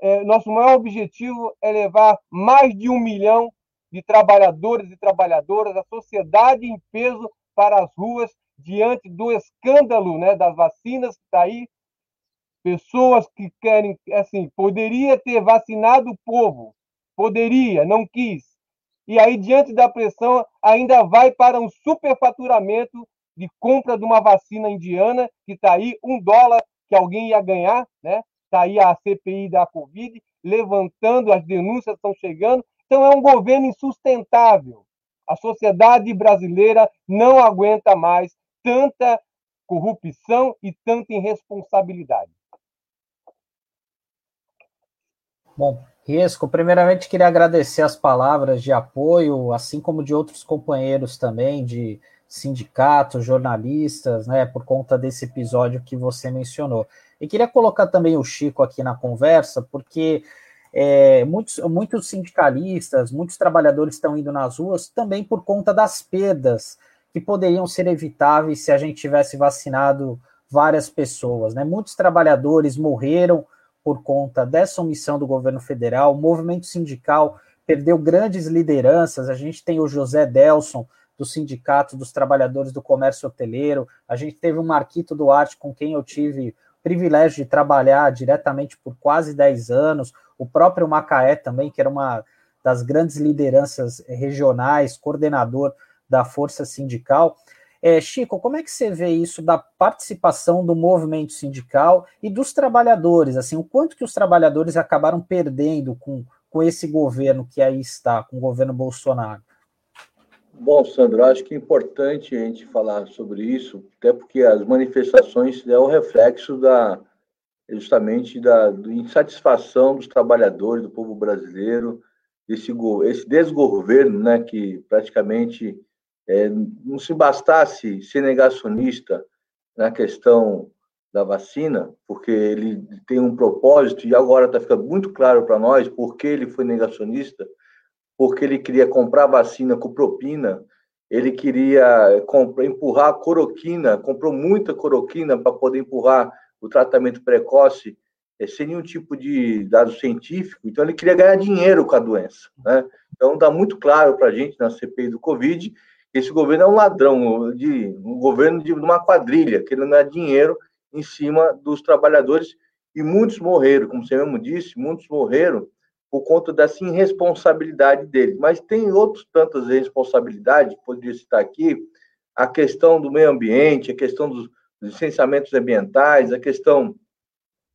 é, nosso maior objetivo é levar mais de um milhão de trabalhadores e trabalhadoras, a sociedade em peso para as ruas, diante do escândalo né, das vacinas que está aí. Pessoas que querem, assim, poderia ter vacinado o povo, poderia, não quis. E aí, diante da pressão, ainda vai para um superfaturamento de compra de uma vacina indiana, que está aí, um dólar que alguém ia ganhar, né? Está aí a CPI da Covid, levantando, as denúncias estão chegando. Então, é um governo insustentável. A sociedade brasileira não aguenta mais tanta corrupção e tanta irresponsabilidade. Bom, Riesco, primeiramente queria agradecer as palavras de apoio, assim como de outros companheiros também, de sindicatos, jornalistas, né, por conta desse episódio que você mencionou. E queria colocar também o Chico aqui na conversa, porque é, muitos, muitos sindicalistas, muitos trabalhadores estão indo nas ruas também por conta das perdas que poderiam ser evitáveis se a gente tivesse vacinado várias pessoas. Né? Muitos trabalhadores morreram por conta dessa omissão do governo federal, o movimento sindical perdeu grandes lideranças, a gente tem o José Delson, do Sindicato dos Trabalhadores do Comércio Hoteleiro. A gente teve o Marquito Duarte, com quem eu tive privilégio de trabalhar diretamente por quase 10 anos. O próprio Macaé também, que era uma das grandes lideranças regionais, coordenador da Força Sindical. É, Chico, como é que você vê isso da participação do movimento sindical e dos trabalhadores? Assim, o quanto que os trabalhadores acabaram perdendo com, com esse governo que aí está, com o governo Bolsonaro? Bom, Sandro, acho que é importante a gente falar sobre isso, até porque as manifestações é o reflexo da justamente da, da insatisfação dos trabalhadores, do povo brasileiro, desse esse desgoverno, né, que praticamente é, não se bastasse ser negacionista na questão da vacina, porque ele tem um propósito, e agora está ficando muito claro para nós por que ele foi negacionista, porque ele queria comprar vacina com propina, ele queria comprar, empurrar coroquina, comprou muita coroquina para poder empurrar o tratamento precoce é, sem nenhum tipo de dado científico, então ele queria ganhar dinheiro com a doença. Né? Então dá muito claro para a gente na CPI do Covid que esse governo é um ladrão, de, um governo de uma quadrilha, querendo ganhar dinheiro em cima dos trabalhadores, e muitos morreram, como você mesmo disse, muitos morreram por conta dessa irresponsabilidade deles. Mas tem outras tantas responsabilidades, poderia citar aqui, a questão do meio ambiente, a questão dos licenciamentos ambientais, a questão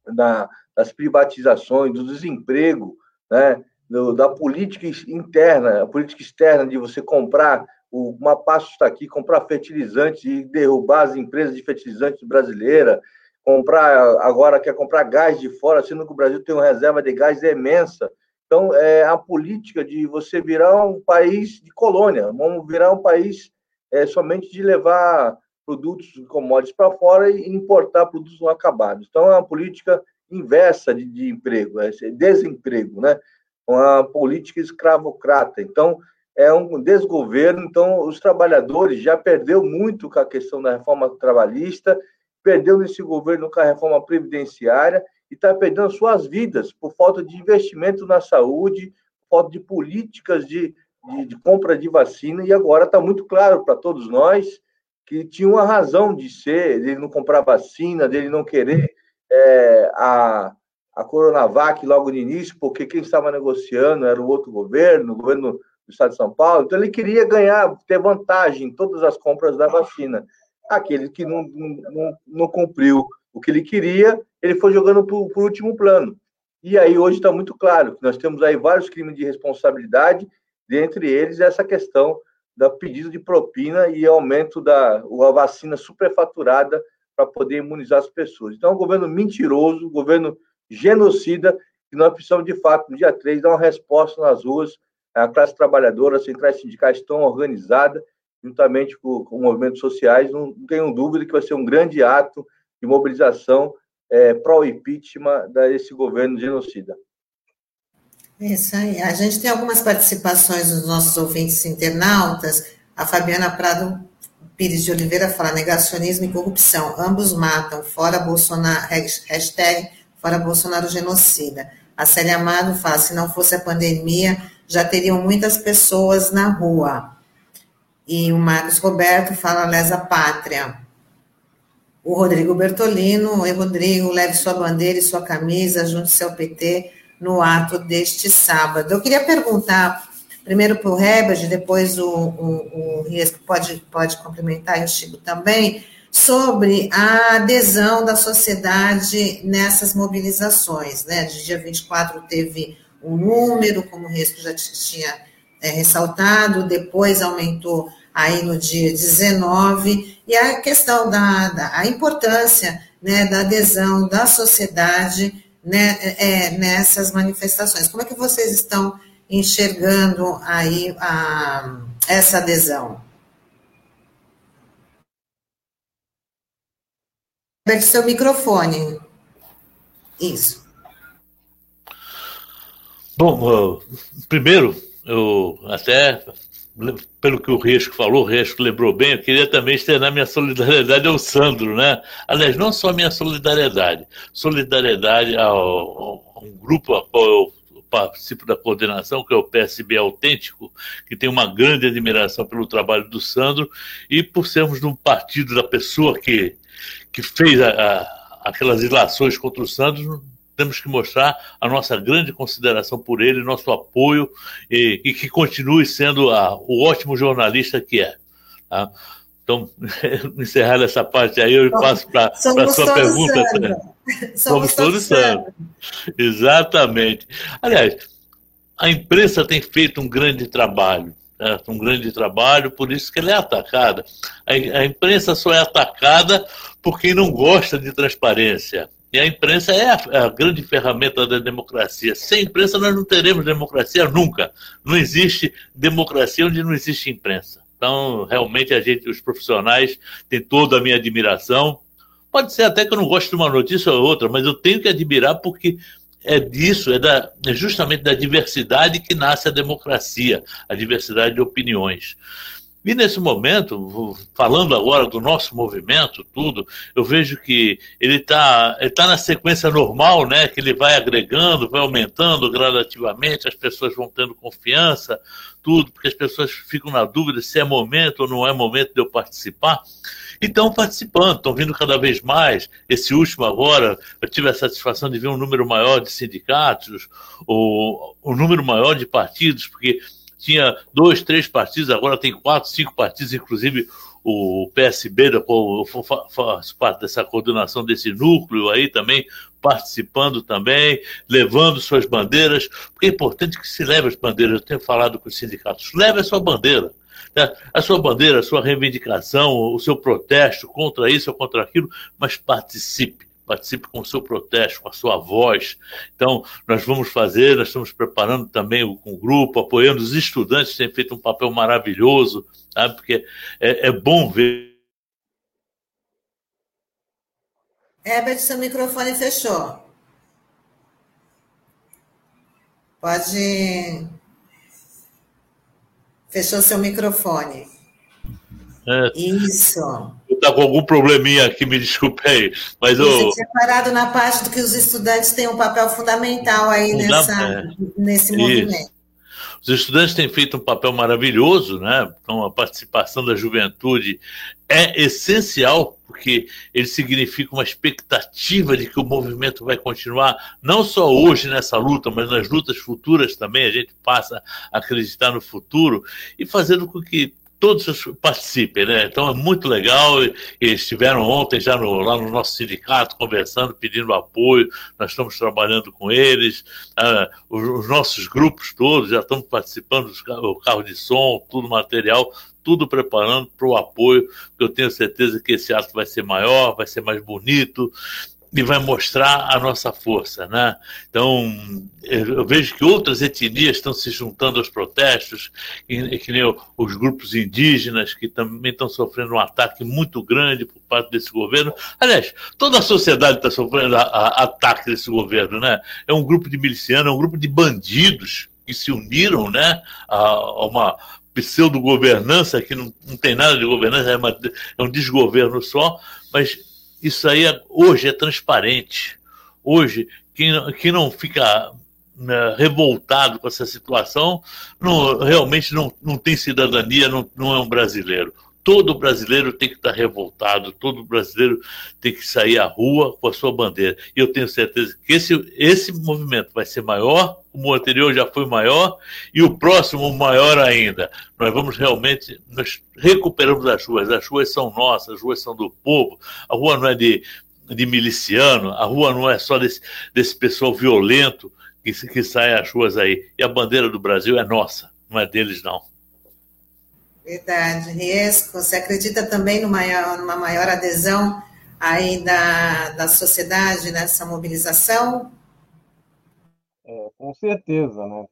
da, das privatizações, do desemprego, né, do, da política interna, a política externa de você comprar, o Mapasso está aqui, comprar fertilizantes e derrubar as empresas de fertilizantes brasileiras, comprar, agora quer comprar gás de fora, sendo que o Brasil tem uma reserva de gás imensa. Então, é a política de você virar um país de colônia, vamos virar um país é, somente de levar produtos commodities para fora e importar produtos não acabados. Então, é uma política inversa de, de emprego, é desemprego, né? Uma política escravocrata. Então, é um desgoverno. Então, os trabalhadores já perdeu muito com a questão da reforma trabalhista, perdeu nesse governo com a reforma previdenciária e está perdendo suas vidas por falta de investimento na saúde, falta de políticas de, de, de compra de vacina. E agora está muito claro para todos nós que tinha uma razão de ser, dele não comprar vacina, dele não querer é, a, a Coronavac logo no início, porque quem estava negociando era o outro governo, o governo do Estado de São Paulo, então ele queria ganhar, ter vantagem em todas as compras da vacina. Aquele que não, não, não cumpriu o que ele queria, ele foi jogando para o último plano. E aí hoje está muito claro que nós temos aí vários crimes de responsabilidade, dentre eles essa questão da pedido de propina e aumento da a vacina superfaturada para poder imunizar as pessoas. Então, é um governo mentiroso, um governo genocida, que nós precisamos, de fato, no dia 3, dar uma resposta nas ruas. A classe trabalhadora, as centrais sindicais estão organizadas, juntamente com, com movimentos sociais. Não, não tenho dúvida que vai ser um grande ato de mobilização é, pró-impeachment desse governo genocida. Isso aí. A gente tem algumas participações dos nossos ouvintes internautas. A Fabiana Prado Pires de Oliveira fala negacionismo e corrupção. Ambos matam. Fora Bolsonaro, hashtag fora Bolsonaro genocida. A Célia Amado fala, se não fosse a pandemia, já teriam muitas pessoas na rua. E o Marcos Roberto fala lesa pátria. O Rodrigo Bertolino, oi Rodrigo, leve sua bandeira e sua camisa, junte-se ao PT no ato deste sábado. Eu queria perguntar, primeiro para o Herbert, depois o, o, o Riesco pode, pode complementar e o Chico também, sobre a adesão da sociedade nessas mobilizações. Né? De dia 24 teve um número, como o Riesco já tinha é, ressaltado, depois aumentou aí no dia 19, e a questão da, da a importância né, da adesão da sociedade né, é, nessas manifestações. Como é que vocês estão enxergando aí a, essa adesão? Aperte seu microfone. Isso. Bom, primeiro, eu até pelo que o Risco falou, o Risco lembrou bem, eu queria também externar minha solidariedade ao Sandro, né? Aliás, não só minha solidariedade, solidariedade ao, a um grupo a qual eu participo da coordenação, que é o PSB Autêntico, que tem uma grande admiração pelo trabalho do Sandro, e por sermos de um partido da pessoa que, que fez a, a, aquelas ilações contra o Sandro, temos que mostrar a nossa grande consideração por ele, nosso apoio e, e que continue sendo a, o ótimo jornalista que é. Tá? Então, encerrar essa parte aí, eu passo para a sua pergunta. Somos, Somos todos Sandro. Exatamente. Aliás, a imprensa tem feito um grande trabalho. Certo? Um grande trabalho, por isso que ela é atacada. A, a imprensa só é atacada por quem não gosta de transparência. E a imprensa é a, a, grande ferramenta da democracia. Sem imprensa, nós não teremos democracia nunca. Não existe democracia onde não existe imprensa. Então, realmente, a gente, os profissionais, têm toda a minha admiração. Pode ser até que eu não goste de uma notícia ou outra, mas eu tenho que admirar porque é disso, é, da, é justamente da diversidade que nasce a democracia, a diversidade de opiniões. E nesse momento, falando agora do nosso movimento, tudo, eu vejo que ele está ele tá na sequência normal, né? Que ele vai agregando, vai aumentando gradativamente, as pessoas vão tendo confiança, tudo, porque as pessoas ficam na dúvida se é momento ou não é momento de eu participar. E estão participando, estão vindo cada vez mais. Esse último agora, eu tive a satisfação de ver um número maior de sindicatos, o, um número maior de partidos, porque tinha dois, três partidos, agora tem quatro, cinco partidos, inclusive o PSB, eu faço parte dessa coordenação desse núcleo aí também, participando também, levando suas bandeiras, porque é importante que se leve as bandeiras. Eu tenho falado com os sindicatos, leve a sua bandeira. Né? A sua bandeira, a sua reivindicação, o seu protesto contra isso ou contra aquilo, mas participe participe com o seu protesto, com a sua voz. Então, nós vamos fazer, nós estamos preparando também com o grupo, apoiando os estudantes, têm feito um papel maravilhoso, sabe? porque é, é bom ver. Herbert, seu microfone fechou. Pode. Fechou seu microfone. Isso. Está com algum probleminha aqui, me desculpe aí. Mas Você eu... tinha parado na parte do que os estudantes têm um papel fundamental aí nessa, é. nesse Isso. movimento. Os estudantes têm feito um papel maravilhoso, né? Então, a participação da juventude é essencial, porque ele significa uma expectativa de que o movimento vai continuar, não só hoje nessa luta, mas nas lutas futuras também. A gente passa a acreditar no futuro e fazendo com que todos participem, né? Então é muito legal. Eles estiveram ontem já no, lá no nosso sindicato conversando, pedindo apoio. Nós estamos trabalhando com eles. Ah, os, os, nossos grupos todos já estão participando, o carro de som, tudo material, tudo preparando para o apoio. Eu tenho certeza que esse ato vai ser maior, vai ser mais bonito e vai mostrar a nossa força, né? Então, eu vejo que outras etnias estão se juntando aos protestos, que, que nem os grupos indígenas, que também estão sofrendo um ataque muito grande por parte desse governo. Aliás, toda a sociedade está sofrendo a, a, ataque desse governo, né? É um grupo de milicianos, é um grupo de bandidos que se uniram, né, a, a uma pseudo-governança que não, não tem nada de governança, é, uma, é um desgoverno só, mas isso aí é, hoje é transparente. Hoje, quem, quem não fica né, revoltado com essa situação não, realmente não, não tem cidadania, não, não é um brasileiro. Todo brasileiro tem que estar revoltado, todo brasileiro tem que sair à rua com a sua bandeira. E eu tenho certeza que esse, esse movimento vai ser maior, o anterior já foi maior, e o próximo maior ainda. Nós vamos realmente, nós recuperamos as ruas, as ruas são nossas, as ruas são do povo, a rua não é de, de miliciano, a rua não é só desse, desse pessoal violento que, que sai às ruas aí. E a bandeira do Brasil é nossa, não é deles, não. Verdade. Riesco, você acredita também numa maior, numa maior adesão aí da, da sociedade nessa mobilização? É, com certeza, né?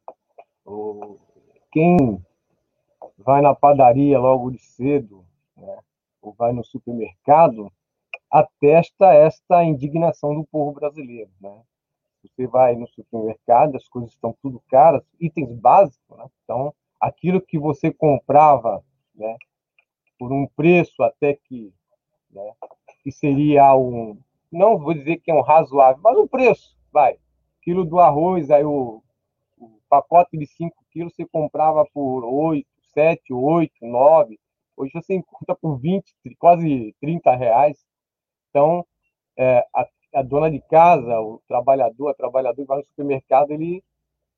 O, quem vai na padaria logo de cedo, né, ou vai no supermercado, atesta esta indignação do povo brasileiro, né? Você vai no supermercado, as coisas estão tudo caras, itens básicos, né? Então, aquilo que você comprava né, por um preço até que, né, que seria um, não vou dizer que é um razoável, mas um preço, vai. Quilo do arroz, aí o, o pacote de 5 quilos você comprava por 8, 7, 8, 9. Hoje você encontra por 20, quase 30 reais. Então, é, a, a, dona de casa, o trabalhador, a trabalhadora vai no supermercado, ele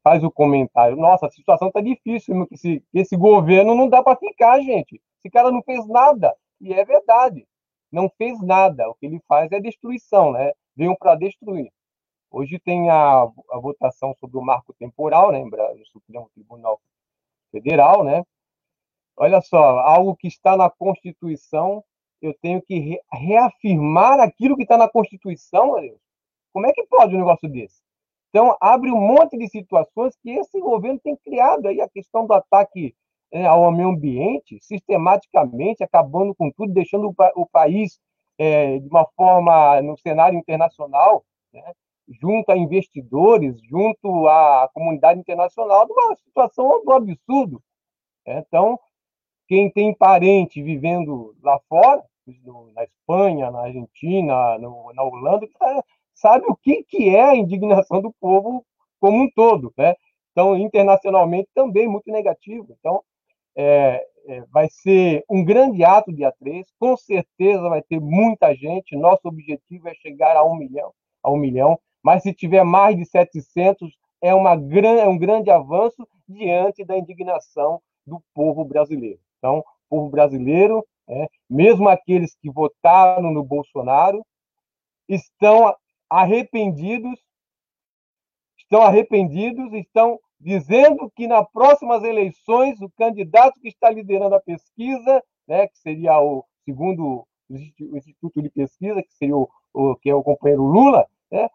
faz o comentário: nossa, a situação está difícil, esse, esse governo não dá para ficar, gente. Esse cara não fez nada. E é verdade, não fez nada. O que ele faz é destruição, né? Veio para destruir. Hoje tem a, a, votação sobre o marco temporal, né, no Supremo Tribunal Federal, né? Olha só, algo que está na Constituição, eu tenho que re, reafirmar aquilo que está na Constituição, Deus. Como é que pode um negócio desse? Então, abre um monte de situações que esse governo tem criado aí, a questão do ataque é, ao meio ambiente, sistematicamente, acabando com tudo, deixando o, o país é, de uma forma, no cenário internacional, né, junto a investidores, junto à comunidade internacional, de uma situação do absurdo. Então, quem tem parente vivendo lá fora, na Espanha, na Argentina, no, na Holanda, sabe o que, que é a indignação do povo como um todo. Né? Então, internacionalmente também muito negativo. Então, é, é, vai ser um grande ato dia 3, com certeza vai ter muita gente. Nosso objetivo é chegar a um milhão, a um milhão. Mas se tiver mais de 700, é, uma, é um grande avanço diante da indignação do povo brasileiro. Então, o povo brasileiro, é, mesmo aqueles que votaram no Bolsonaro, estão arrependidos, estão arrependidos, estão dizendo que nas próximas eleições o candidato que está liderando a pesquisa, né, que seria o segundo o Instituto de Pesquisa, que seria o, o que é o companheiro Lula, né,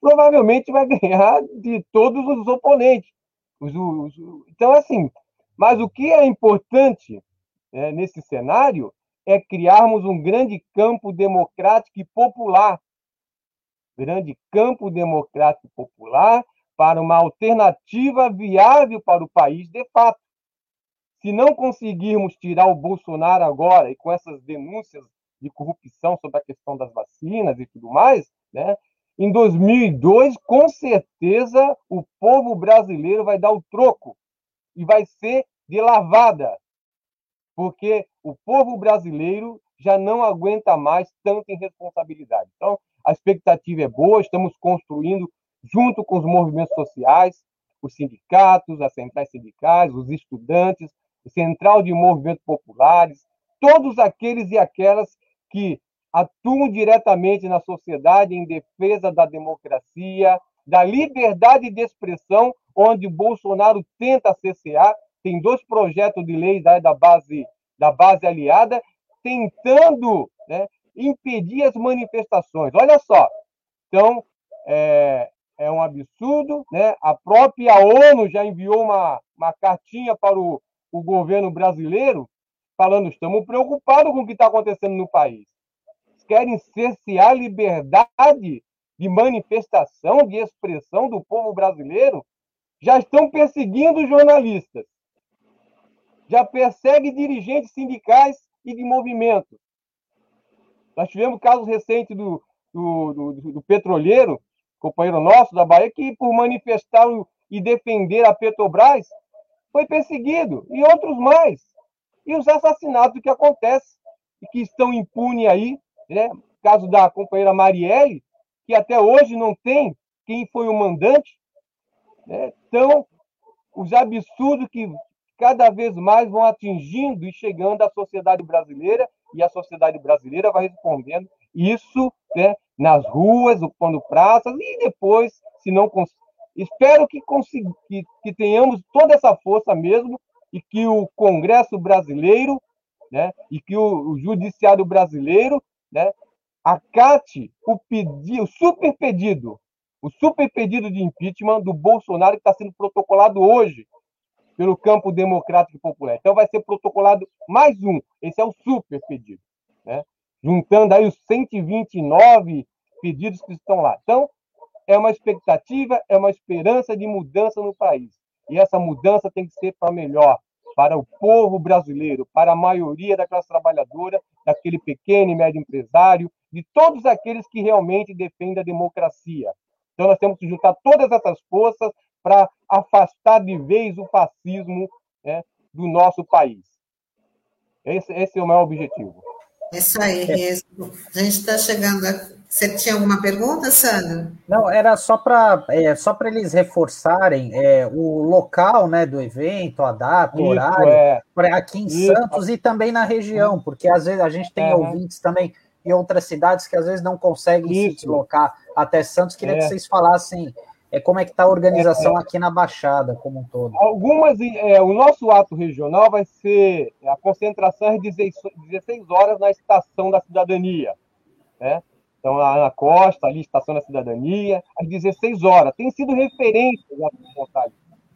provavelmente vai ganhar de todos os oponentes. Os, os, então, assim, mas o que é importante né, nesse cenário é criarmos um grande campo democrático e popular. Grande campo democrático popular para uma alternativa viável para o país de fato. Se não conseguirmos tirar o Bolsonaro agora e com essas denúncias de corrupção sobre a questão das vacinas e tudo mais, né, em 2002, com certeza, o povo brasileiro vai dar o troco e vai ser de lavada, porque o povo brasileiro já não aguenta mais tanta irresponsabilidade. Então, a expectativa é boa, estamos construindo junto com os movimentos sociais, os sindicatos, as centrais sindicais, os estudantes, o Central de Movimentos Populares, todos aqueles e aquelas que atuam diretamente na sociedade em defesa da democracia, da liberdade de expressão, onde Bolsonaro tenta cessear. Tem dois projetos de lei da, base da base aliada tentando né, impedir as manifestações. Olha só, então é, é um absurdo, né? A própria ONU já enviou uma, uma cartinha para o, o governo brasileiro falando estamos preocupados com o que está acontecendo no país querem cercear a liberdade de manifestação, de expressão do povo brasileiro, já estão perseguindo jornalistas, já perseguem dirigentes sindicais e de movimento. Nós tivemos casos recentes do, do, do, do petroleiro, companheiro nosso da Bahia, que por manifestar e defender a Petrobras foi perseguido, e outros mais. E os assassinatos que acontecem e que estão impunes aí, né? caso da companheira Marielle, que até hoje não tem quem foi o mandante. Né? Então, os absurdos que cada vez mais vão atingindo e chegando à sociedade brasileira, e a sociedade brasileira vai respondendo isso né, nas ruas, ocupando praças, e depois, se não espero que, que, que tenhamos toda essa força mesmo, e que o Congresso brasileiro né, e que o, o Judiciário brasileiro né, acate o pedido, o super pedido, o super pedido de impeachment do Bolsonaro que está sendo protocolado hoje pelo campo democrático e popular. Então vai ser protocolado mais um. Esse é o super pedido, né? Juntando aí os 129 pedidos que estão lá. Então é uma expectativa, é uma esperança de mudança no país. E essa mudança tem que ser para melhor, para o povo brasileiro, para a maioria da classe trabalhadora, daquele pequeno e médio empresário, de todos aqueles que realmente defendem a democracia. Então, nós temos que juntar todas essas forças para afastar de vez o fascismo né, do nosso país. Esse, esse, é o meu objetivo. Isso aí, Resco. A gente está chegando a você tinha alguma pergunta, Sandro? Não, era só para é, só para eles reforçarem é, o local né, do evento, a data, o horário, é. aqui em Isso. Santos e também na região, porque às vezes a gente tem ouvintes também em outras cidades que às vezes não conseguem Isso. se deslocar até Santos. Queria que é. vocês falassem é, como é que está a organização é, aqui na Baixada como um todo. Algumas, é, o nosso ato regional vai ser a concentração às 16 horas na Estação da Cidadania, né? Então, lá na costa, ali, Estação da Cidadania, às 16 horas. Tem sido referência já vontade.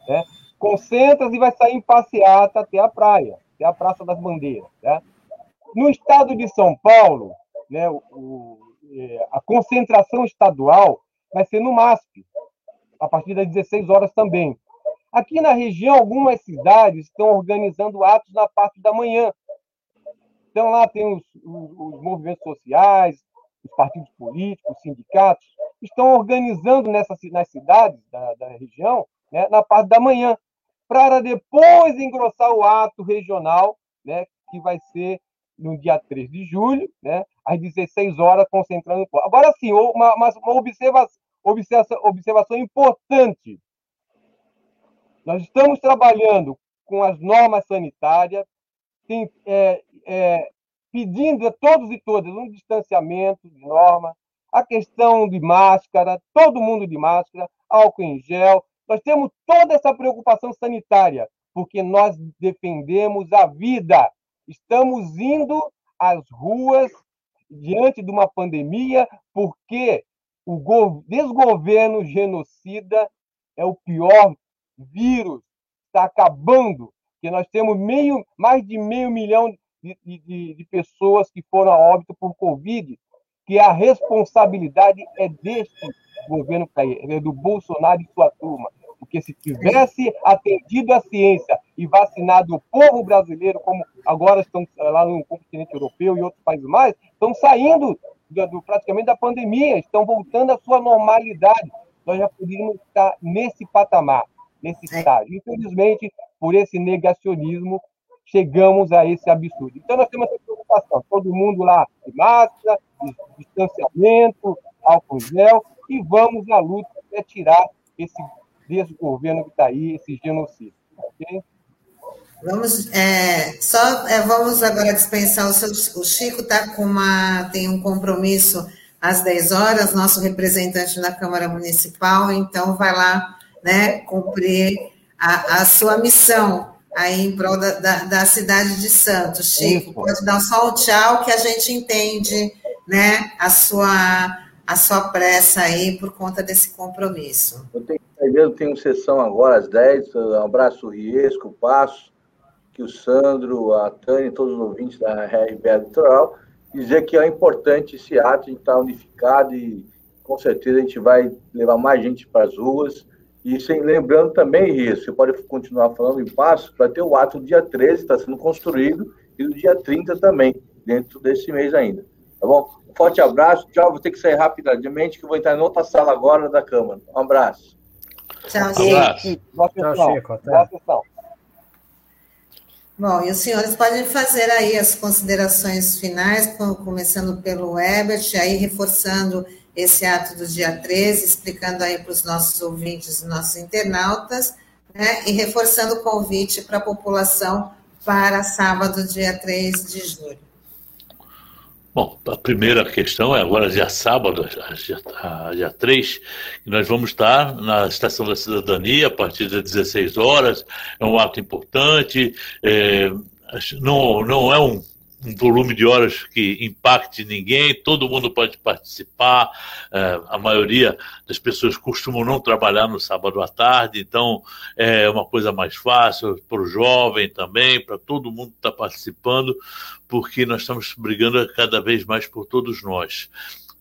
Né? Concentra-se e vai sair em passeata até a praia, até a Praça das Bandeiras. Né? No estado de São Paulo, né, o, o, é, a concentração estadual vai ser no MASP, a partir das 16 horas também. Aqui na região, algumas cidades estão organizando atos na parte da manhã. Então, lá tem os, os, os movimentos sociais, os partidos políticos, os sindicatos, estão organizando nessas, nas cidades da, da região, né, na parte da manhã, para depois engrossar o ato regional, né, que vai ser no dia 3 de julho, né, às 16 horas, concentrando. Agora sim, uma, uma observação, observação, observação importante. Nós estamos trabalhando com as normas sanitárias, tem, é, é, pedindo a todos e todas um distanciamento de norma, a questão de máscara, todo mundo de máscara, álcool em gel. Nós temos toda essa preocupação sanitária, porque nós defendemos a vida. Estamos indo às ruas diante de uma pandemia, porque o desgoverno genocida é o pior vírus, está acabando, que nós temos meio, mais de meio milhão de, de, de pessoas que foram a óbito por Covid, que a responsabilidade é deste governo é do Bolsonaro e sua turma. Porque se tivesse atendido a ciência e vacinado o povo brasileiro, como agora estão lá no continente europeu e outros países mais, estão saindo do, do, praticamente da pandemia, estão voltando à sua normalidade. Nós já poderíamos estar nesse patamar, nesse é. estágio. Infelizmente, por esse negacionismo, chegamos a esse absurdo. Então, nós temos essa preocupação. Todo mundo lá de máscara, de distanciamento, álcool gel, e vamos à luta para tirar esse desgoverno que está aí, esse genocídio. Vamos, é, só é, vamos agora dispensar o, seu, o Chico está com uma tem um compromisso às 10 horas, nosso representante na Câmara Municipal, então vai lá, né, cumprir a, a sua missão aí em prol da, da, da cidade de Santos. Chico, Isso. pode dar só o tchau que a gente entende, né, a sua a sua pressa aí por conta desse compromisso. Eu tenho, eu tenho sessão agora às 10, um abraço Riesco, Passo, que o Sandro, a Tânia, todos os ouvintes da RBA Litoral, dizer que é importante esse ato, a gente está unificado e com certeza a gente vai levar mais gente para as ruas. E sem, lembrando também, isso, você pode continuar falando em passo, vai ter o ato do dia 13, está sendo construído, e do dia 30 também, dentro desse mês ainda. Tá bom? Um forte abraço, tchau, vou ter que sair rapidamente, que vou entrar em outra sala agora da Câmara. Um abraço. Tchau, Chico. Boa Chico. Boa sessão. Bom, e os senhores podem fazer aí as considerações finais, começando pelo Ebert, aí reforçando esse ato do dia 13, explicando aí para os nossos ouvintes, nossos internautas, né, e reforçando o convite para a população para sábado, dia 3 de julho. Bom, a primeira questão é agora, dia sábado, dia, dia 3, que nós vamos estar na Estação da Cidadania a partir das 16 horas. É um ato importante, é, não, não é um um volume de horas que impacte ninguém, todo mundo pode participar, é, a maioria das pessoas costumam não trabalhar no sábado à tarde, então é uma coisa mais fácil para o jovem também, para todo mundo estar tá participando, porque nós estamos brigando cada vez mais por todos nós.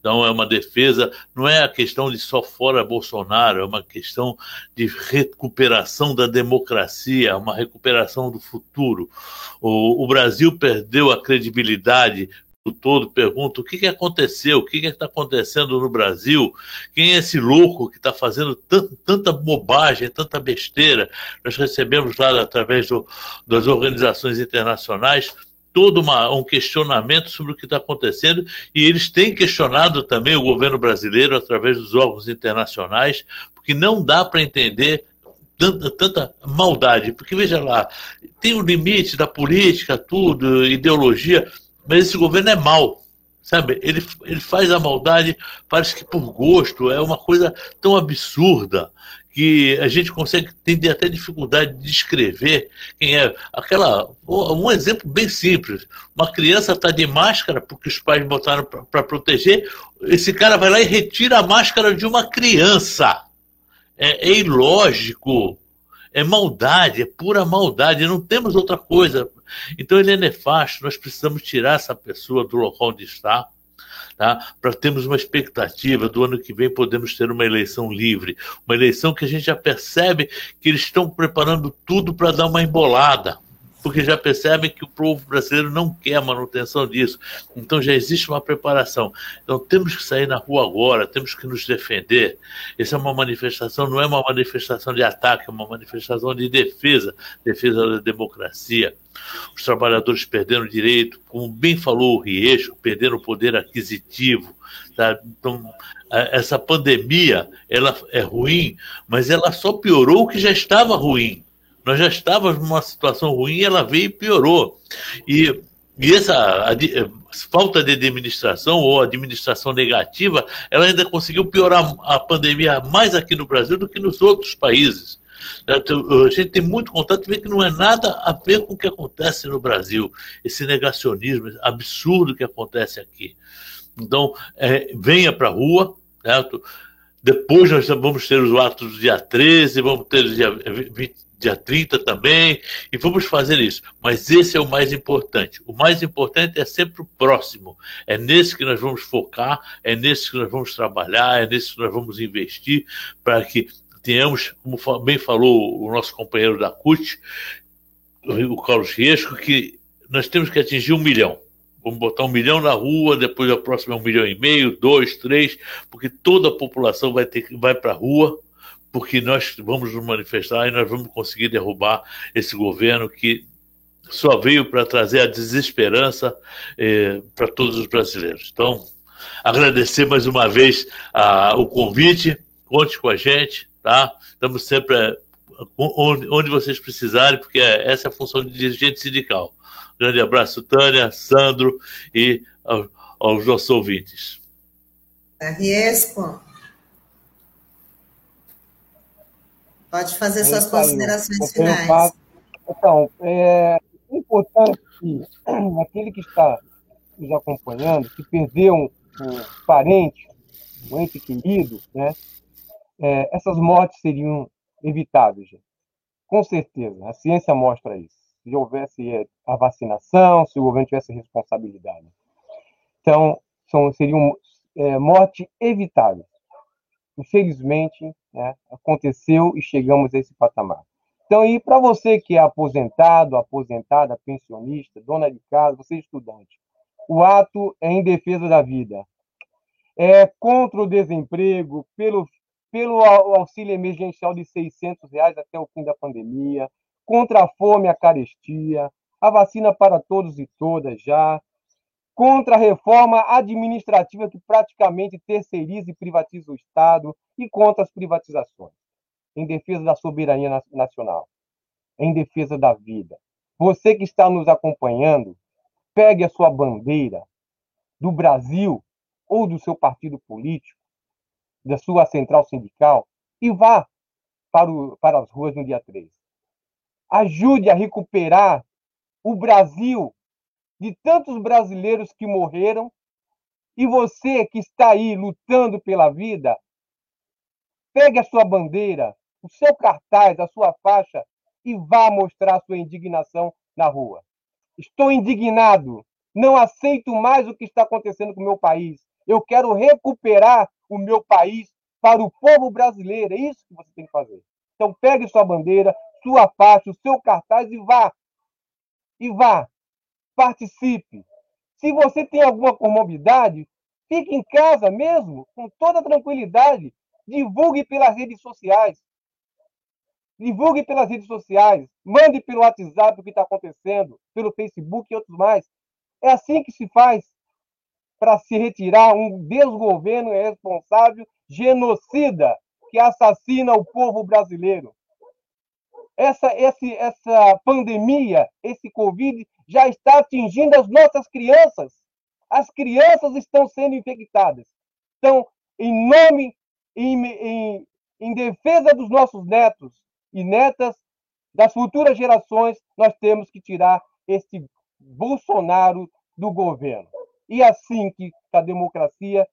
Então é uma defesa, não é a questão de só fora Bolsonaro, é uma questão de recuperação da democracia, uma recuperação do futuro. O, o Brasil perdeu a credibilidade o todo pergunta o que, que aconteceu, o que está acontecendo no Brasil, quem é esse louco que está fazendo tanta bobagem, tanta besteira. Nós recebemos lá, através do, das organizações internacionais, todo uma, um questionamento sobre o que está acontecendo e eles têm questionado também o governo brasileiro através dos órgãos internacionais, porque não dá para entender tanta, tanta maldade. Porque veja lá, tem o um limite da política, tudo, ideologia, mas esse governo é mau. Sabe, ele, ele faz a maldade, parece que por gosto, é uma coisa tão absurda que a gente consegue ter até dificuldade de descrever quem é. Aquela, um exemplo bem simples: uma criança está de máscara porque os pais botaram para proteger, esse cara vai lá e retira a máscara de uma criança. É, é ilógico, é maldade, é pura maldade, não temos outra coisa. Então ele é nefasto, nós precisamos tirar essa pessoa do local onde está tá? para termos uma expectativa do ano que vem podemos ter uma eleição livre, uma eleição que a gente já percebe que eles estão preparando tudo para dar uma embolada porque já percebem que o povo brasileiro não quer a manutenção disso. Então já existe uma preparação. Então temos que sair na rua agora, temos que nos defender. Essa é uma manifestação, não é uma manifestação de ataque, é uma manifestação de defesa, defesa da democracia. Os trabalhadores perderam direito, como bem falou o Rieixo, perderam o poder aquisitivo. Tá? Então, essa pandemia ela é ruim, mas ela só piorou o que já estava ruim. Nós já estávamos numa situação ruim, ela veio e piorou. E, e essa a, a, falta de administração ou administração negativa, ela ainda conseguiu piorar a pandemia mais aqui no Brasil do que nos outros países. A gente tem muito contato e vê que não é nada a ver com o que acontece no Brasil, esse negacionismo absurdo que acontece aqui. Então, é, venha para a rua, certo? Depois nós vamos ter os atos do dia 13, vamos ter o dia 20, dia 30 também, e vamos fazer isso. Mas esse é o mais importante. O mais importante é sempre o próximo. É nesse que nós vamos focar, é nesse que nós vamos trabalhar, é nesse que nós vamos investir para que tenhamos, como bem falou o nosso companheiro da CUT, o Carlos Riesco, que nós temos que atingir um milhão. Vamos botar um milhão na rua, depois a próxima é um milhão e meio, dois, três, porque toda a população vai ter vai para a rua porque nós vamos nos manifestar e nós vamos conseguir derrubar esse governo que só veio para trazer a desesperança eh, para todos os brasileiros. Então, agradecer mais uma vez o convite, conte com a gente, tá? Estamos sempre eh, onde, onde vocês precisarem, porque é, essa é a função de dirigente sindical. Grande abraço, Tânia, Sandro e aos, aos nossos ouvintes. Riesco. Pode fazer é suas considerações finais. Então, é importante que aquele que está nos acompanhando, que perdeu um, um parente, um ente querido, né, é, essas mortes seriam evitáveis. Gente. Com certeza, a ciência mostra isso. Se houvesse é, a vacinação, se o governo tivesse responsabilidade. Então, são, seriam é, mortes evitáveis. Infelizmente, né, aconteceu e chegamos a esse patamar. Então, e para você que é aposentado, aposentada, pensionista, dona de casa, você é estudante, o ato é em defesa da vida. É contra o desemprego, pelo, pelo auxílio emergencial de 600 reais até o fim da pandemia, contra a fome e a carestia, a vacina para todos e todas já, contra a reforma administrativa que praticamente terceiriza e privatiza o Estado e contra as privatizações, em defesa da soberania nacional, em defesa da vida. Você que está nos acompanhando, pegue a sua bandeira do Brasil ou do seu partido político, da sua central sindical e vá para, o, para as ruas no dia 3. Ajude a recuperar o Brasil de tantos brasileiros que morreram, e você que está aí lutando pela vida, pegue a sua bandeira, o seu cartaz, a sua faixa e vá mostrar sua indignação na rua. Estou indignado, não aceito mais o que está acontecendo com o meu país. Eu quero recuperar o meu país para o povo brasileiro. É isso que você tem que fazer. Então pegue sua bandeira, sua faixa, o seu cartaz e vá. E vá participe. Se você tem alguma comorbidade, fique em casa mesmo, com toda tranquilidade. Divulgue pelas redes sociais. Divulgue pelas redes sociais. Mande pelo WhatsApp o que está acontecendo, pelo Facebook e outros mais. É assim que se faz para se retirar um desgoverno responsável, genocida, que assassina o povo brasileiro. Essa, esse, essa pandemia, esse Covid, já está atingindo as nossas crianças. As crianças estão sendo infectadas. Então, em nome, em, em, em defesa dos nossos netos e netas, das futuras gerações, nós temos que tirar esse Bolsonaro do governo. E assim que a democracia,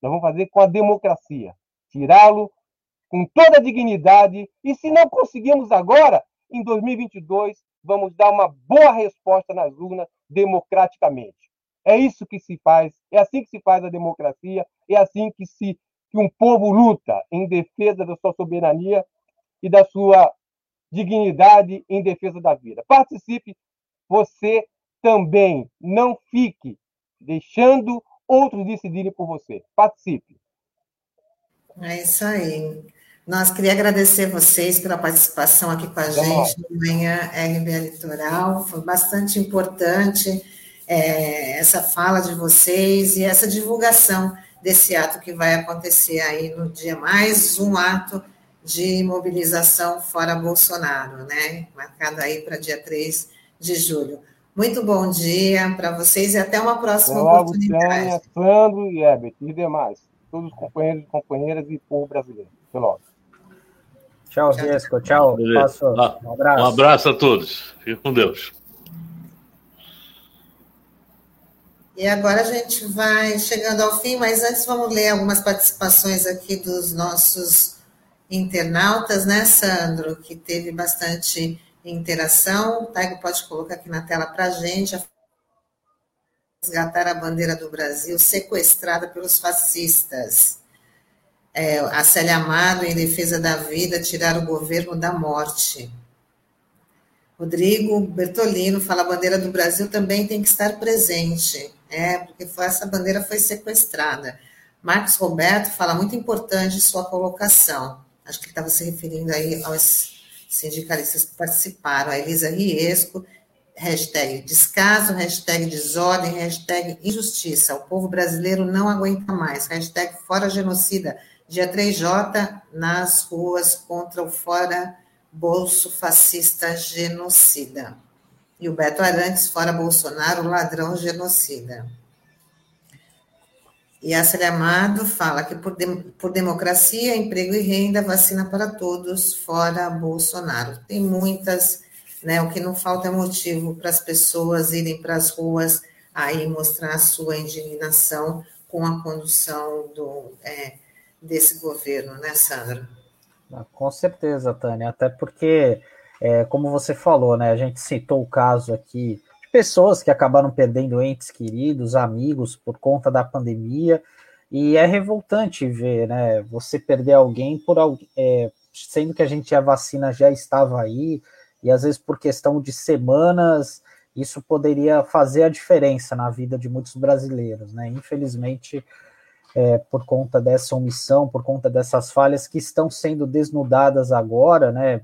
nós vamos fazer com a democracia. Tirá-lo com toda a dignidade. E se não conseguimos agora, em 2022, vamos dar uma boa resposta nas urnas democraticamente. É isso que se faz, é assim que se faz a democracia, é assim que se que um povo luta em defesa da sua soberania e da sua dignidade em defesa da vida. Participe você também, não fique deixando outros decidirem por você. Participe. É isso aí. Nós queria agradecer vocês pela participação aqui com a gente no Manhã RBA Litoral. Foi bastante importante é, essa fala de vocês e essa divulgação desse ato que vai acontecer aí no dia mais um ato de mobilização fora Bolsonaro, né? Marcado aí para dia 3 de julho. Muito bom dia para vocês e até uma próxima até logo, oportunidade. Tânia, Sandro e Herbert e demais, todos os companheiros e companheiras e povo brasileiro. Até logo. Tchau, Vesco. Tchau. Tchau. Um abraço. Um abraço a todos. Fique com Deus. E agora a gente vai chegando ao fim, mas antes vamos ler algumas participações aqui dos nossos internautas, né, Sandro? Que teve bastante interação. O Taigo pode colocar aqui na tela para a gente. Resgatar a bandeira do Brasil sequestrada pelos fascistas. É, a Célia Amado, em defesa da vida, tirar o governo da morte. Rodrigo Bertolino fala: a bandeira do Brasil também tem que estar presente. É, porque foi, essa bandeira foi sequestrada. Marcos Roberto fala muito importante sua colocação. Acho que ele estava se referindo aí aos sindicalistas que participaram. A Elisa Riesco, hashtag descaso, hashtag desordem, hashtag injustiça. O povo brasileiro não aguenta mais. Hashtag fora genocida. Dia 3J nas ruas contra o fora bolso fascista genocida. E o Beto Arantes, fora Bolsonaro, ladrão genocida. E a Amado fala que por, por democracia, emprego e renda, vacina para todos, fora Bolsonaro. Tem muitas, né? O que não falta é motivo para as pessoas irem para as ruas aí mostrar a sua indignação com a condução do, é, desse governo, né, Sandra? Ah, com certeza, Tânia, até porque é, como você falou, né? A gente citou o caso aqui de pessoas que acabaram perdendo entes queridos, amigos por conta da pandemia, e é revoltante ver, né? Você perder alguém por é, sendo que a gente a vacina já estava aí, e às vezes por questão de semanas isso poderia fazer a diferença na vida de muitos brasileiros, né? Infelizmente, é, por conta dessa omissão, por conta dessas falhas que estão sendo desnudadas agora, né?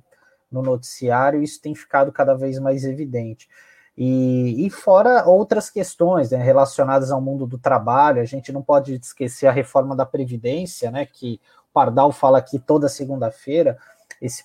no noticiário, isso tem ficado cada vez mais evidente. E, e fora outras questões né, relacionadas ao mundo do trabalho, a gente não pode esquecer a reforma da Previdência, né, que o Pardal fala aqui toda segunda-feira, esse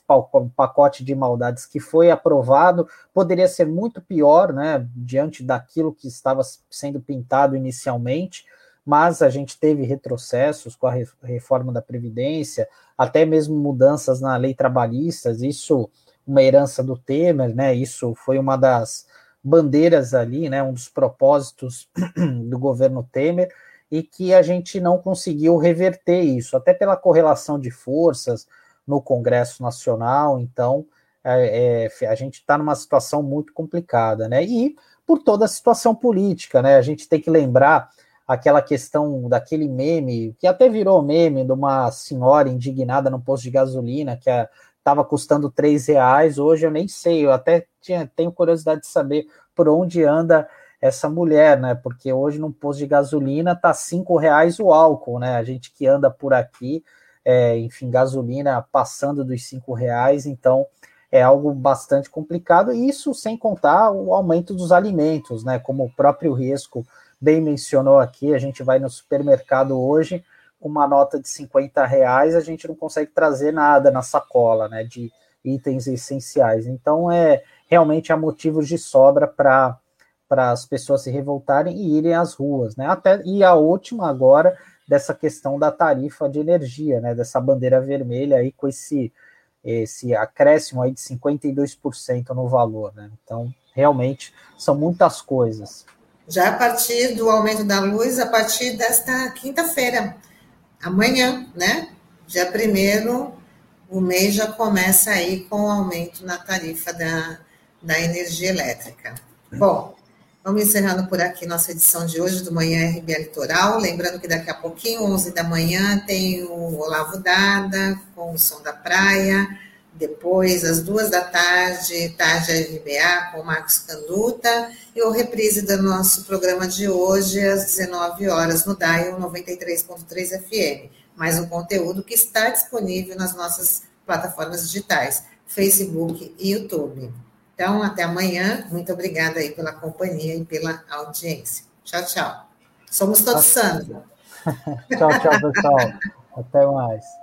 pacote de maldades que foi aprovado poderia ser muito pior, né, diante daquilo que estava sendo pintado inicialmente, mas a gente teve retrocessos com a reforma da Previdência, até mesmo mudanças na lei trabalhista, isso uma herança do Temer, né? Isso foi uma das bandeiras ali, né? Um dos propósitos do governo Temer e que a gente não conseguiu reverter isso, até pela correlação de forças no Congresso Nacional. Então, é, é, a gente está numa situação muito complicada, né? E por toda a situação política, né? A gente tem que lembrar aquela questão daquele meme, que até virou meme de uma senhora indignada no posto de gasolina, que estava custando três reais, hoje eu nem sei, eu até tinha, tenho curiosidade de saber por onde anda essa mulher, né? Porque hoje num posto de gasolina tá cinco reais o álcool, né? A gente que anda por aqui, é, enfim, gasolina passando dos cinco reais, então é algo bastante complicado, e isso sem contar o aumento dos alimentos, né? Como o próprio risco bem mencionou aqui, a gente vai no supermercado hoje, uma nota de 50 reais, a gente não consegue trazer nada na sacola, né, de itens essenciais. Então, é realmente há motivos de sobra para para as pessoas se revoltarem e irem às ruas, né? Até e a última agora dessa questão da tarifa de energia, né? Dessa bandeira vermelha aí com esse esse acréscimo aí de 52% no valor, né? Então, realmente são muitas coisas já a partir do aumento da luz, a partir desta quinta-feira, amanhã, né? Dia primeiro, o mês já começa aí com o aumento na tarifa da, da energia elétrica. Bom, Vamos encerrando por aqui nossa edição de hoje do Manhã RBA Litoral. Lembrando que daqui a pouquinho, 11 da manhã, tem o Olavo Dada com o Som da Praia. Depois, às duas da tarde, tarde RBA com o Marcos Canduta. E o reprise do nosso programa de hoje, às 19 horas, no DAIO 93.3 FM. Mais um conteúdo que está disponível nas nossas plataformas digitais, Facebook e YouTube. Então, até amanhã. Muito obrigada aí pela companhia e pela audiência. Tchau, tchau. Somos todos Sandra. tchau, tchau, pessoal. Até mais.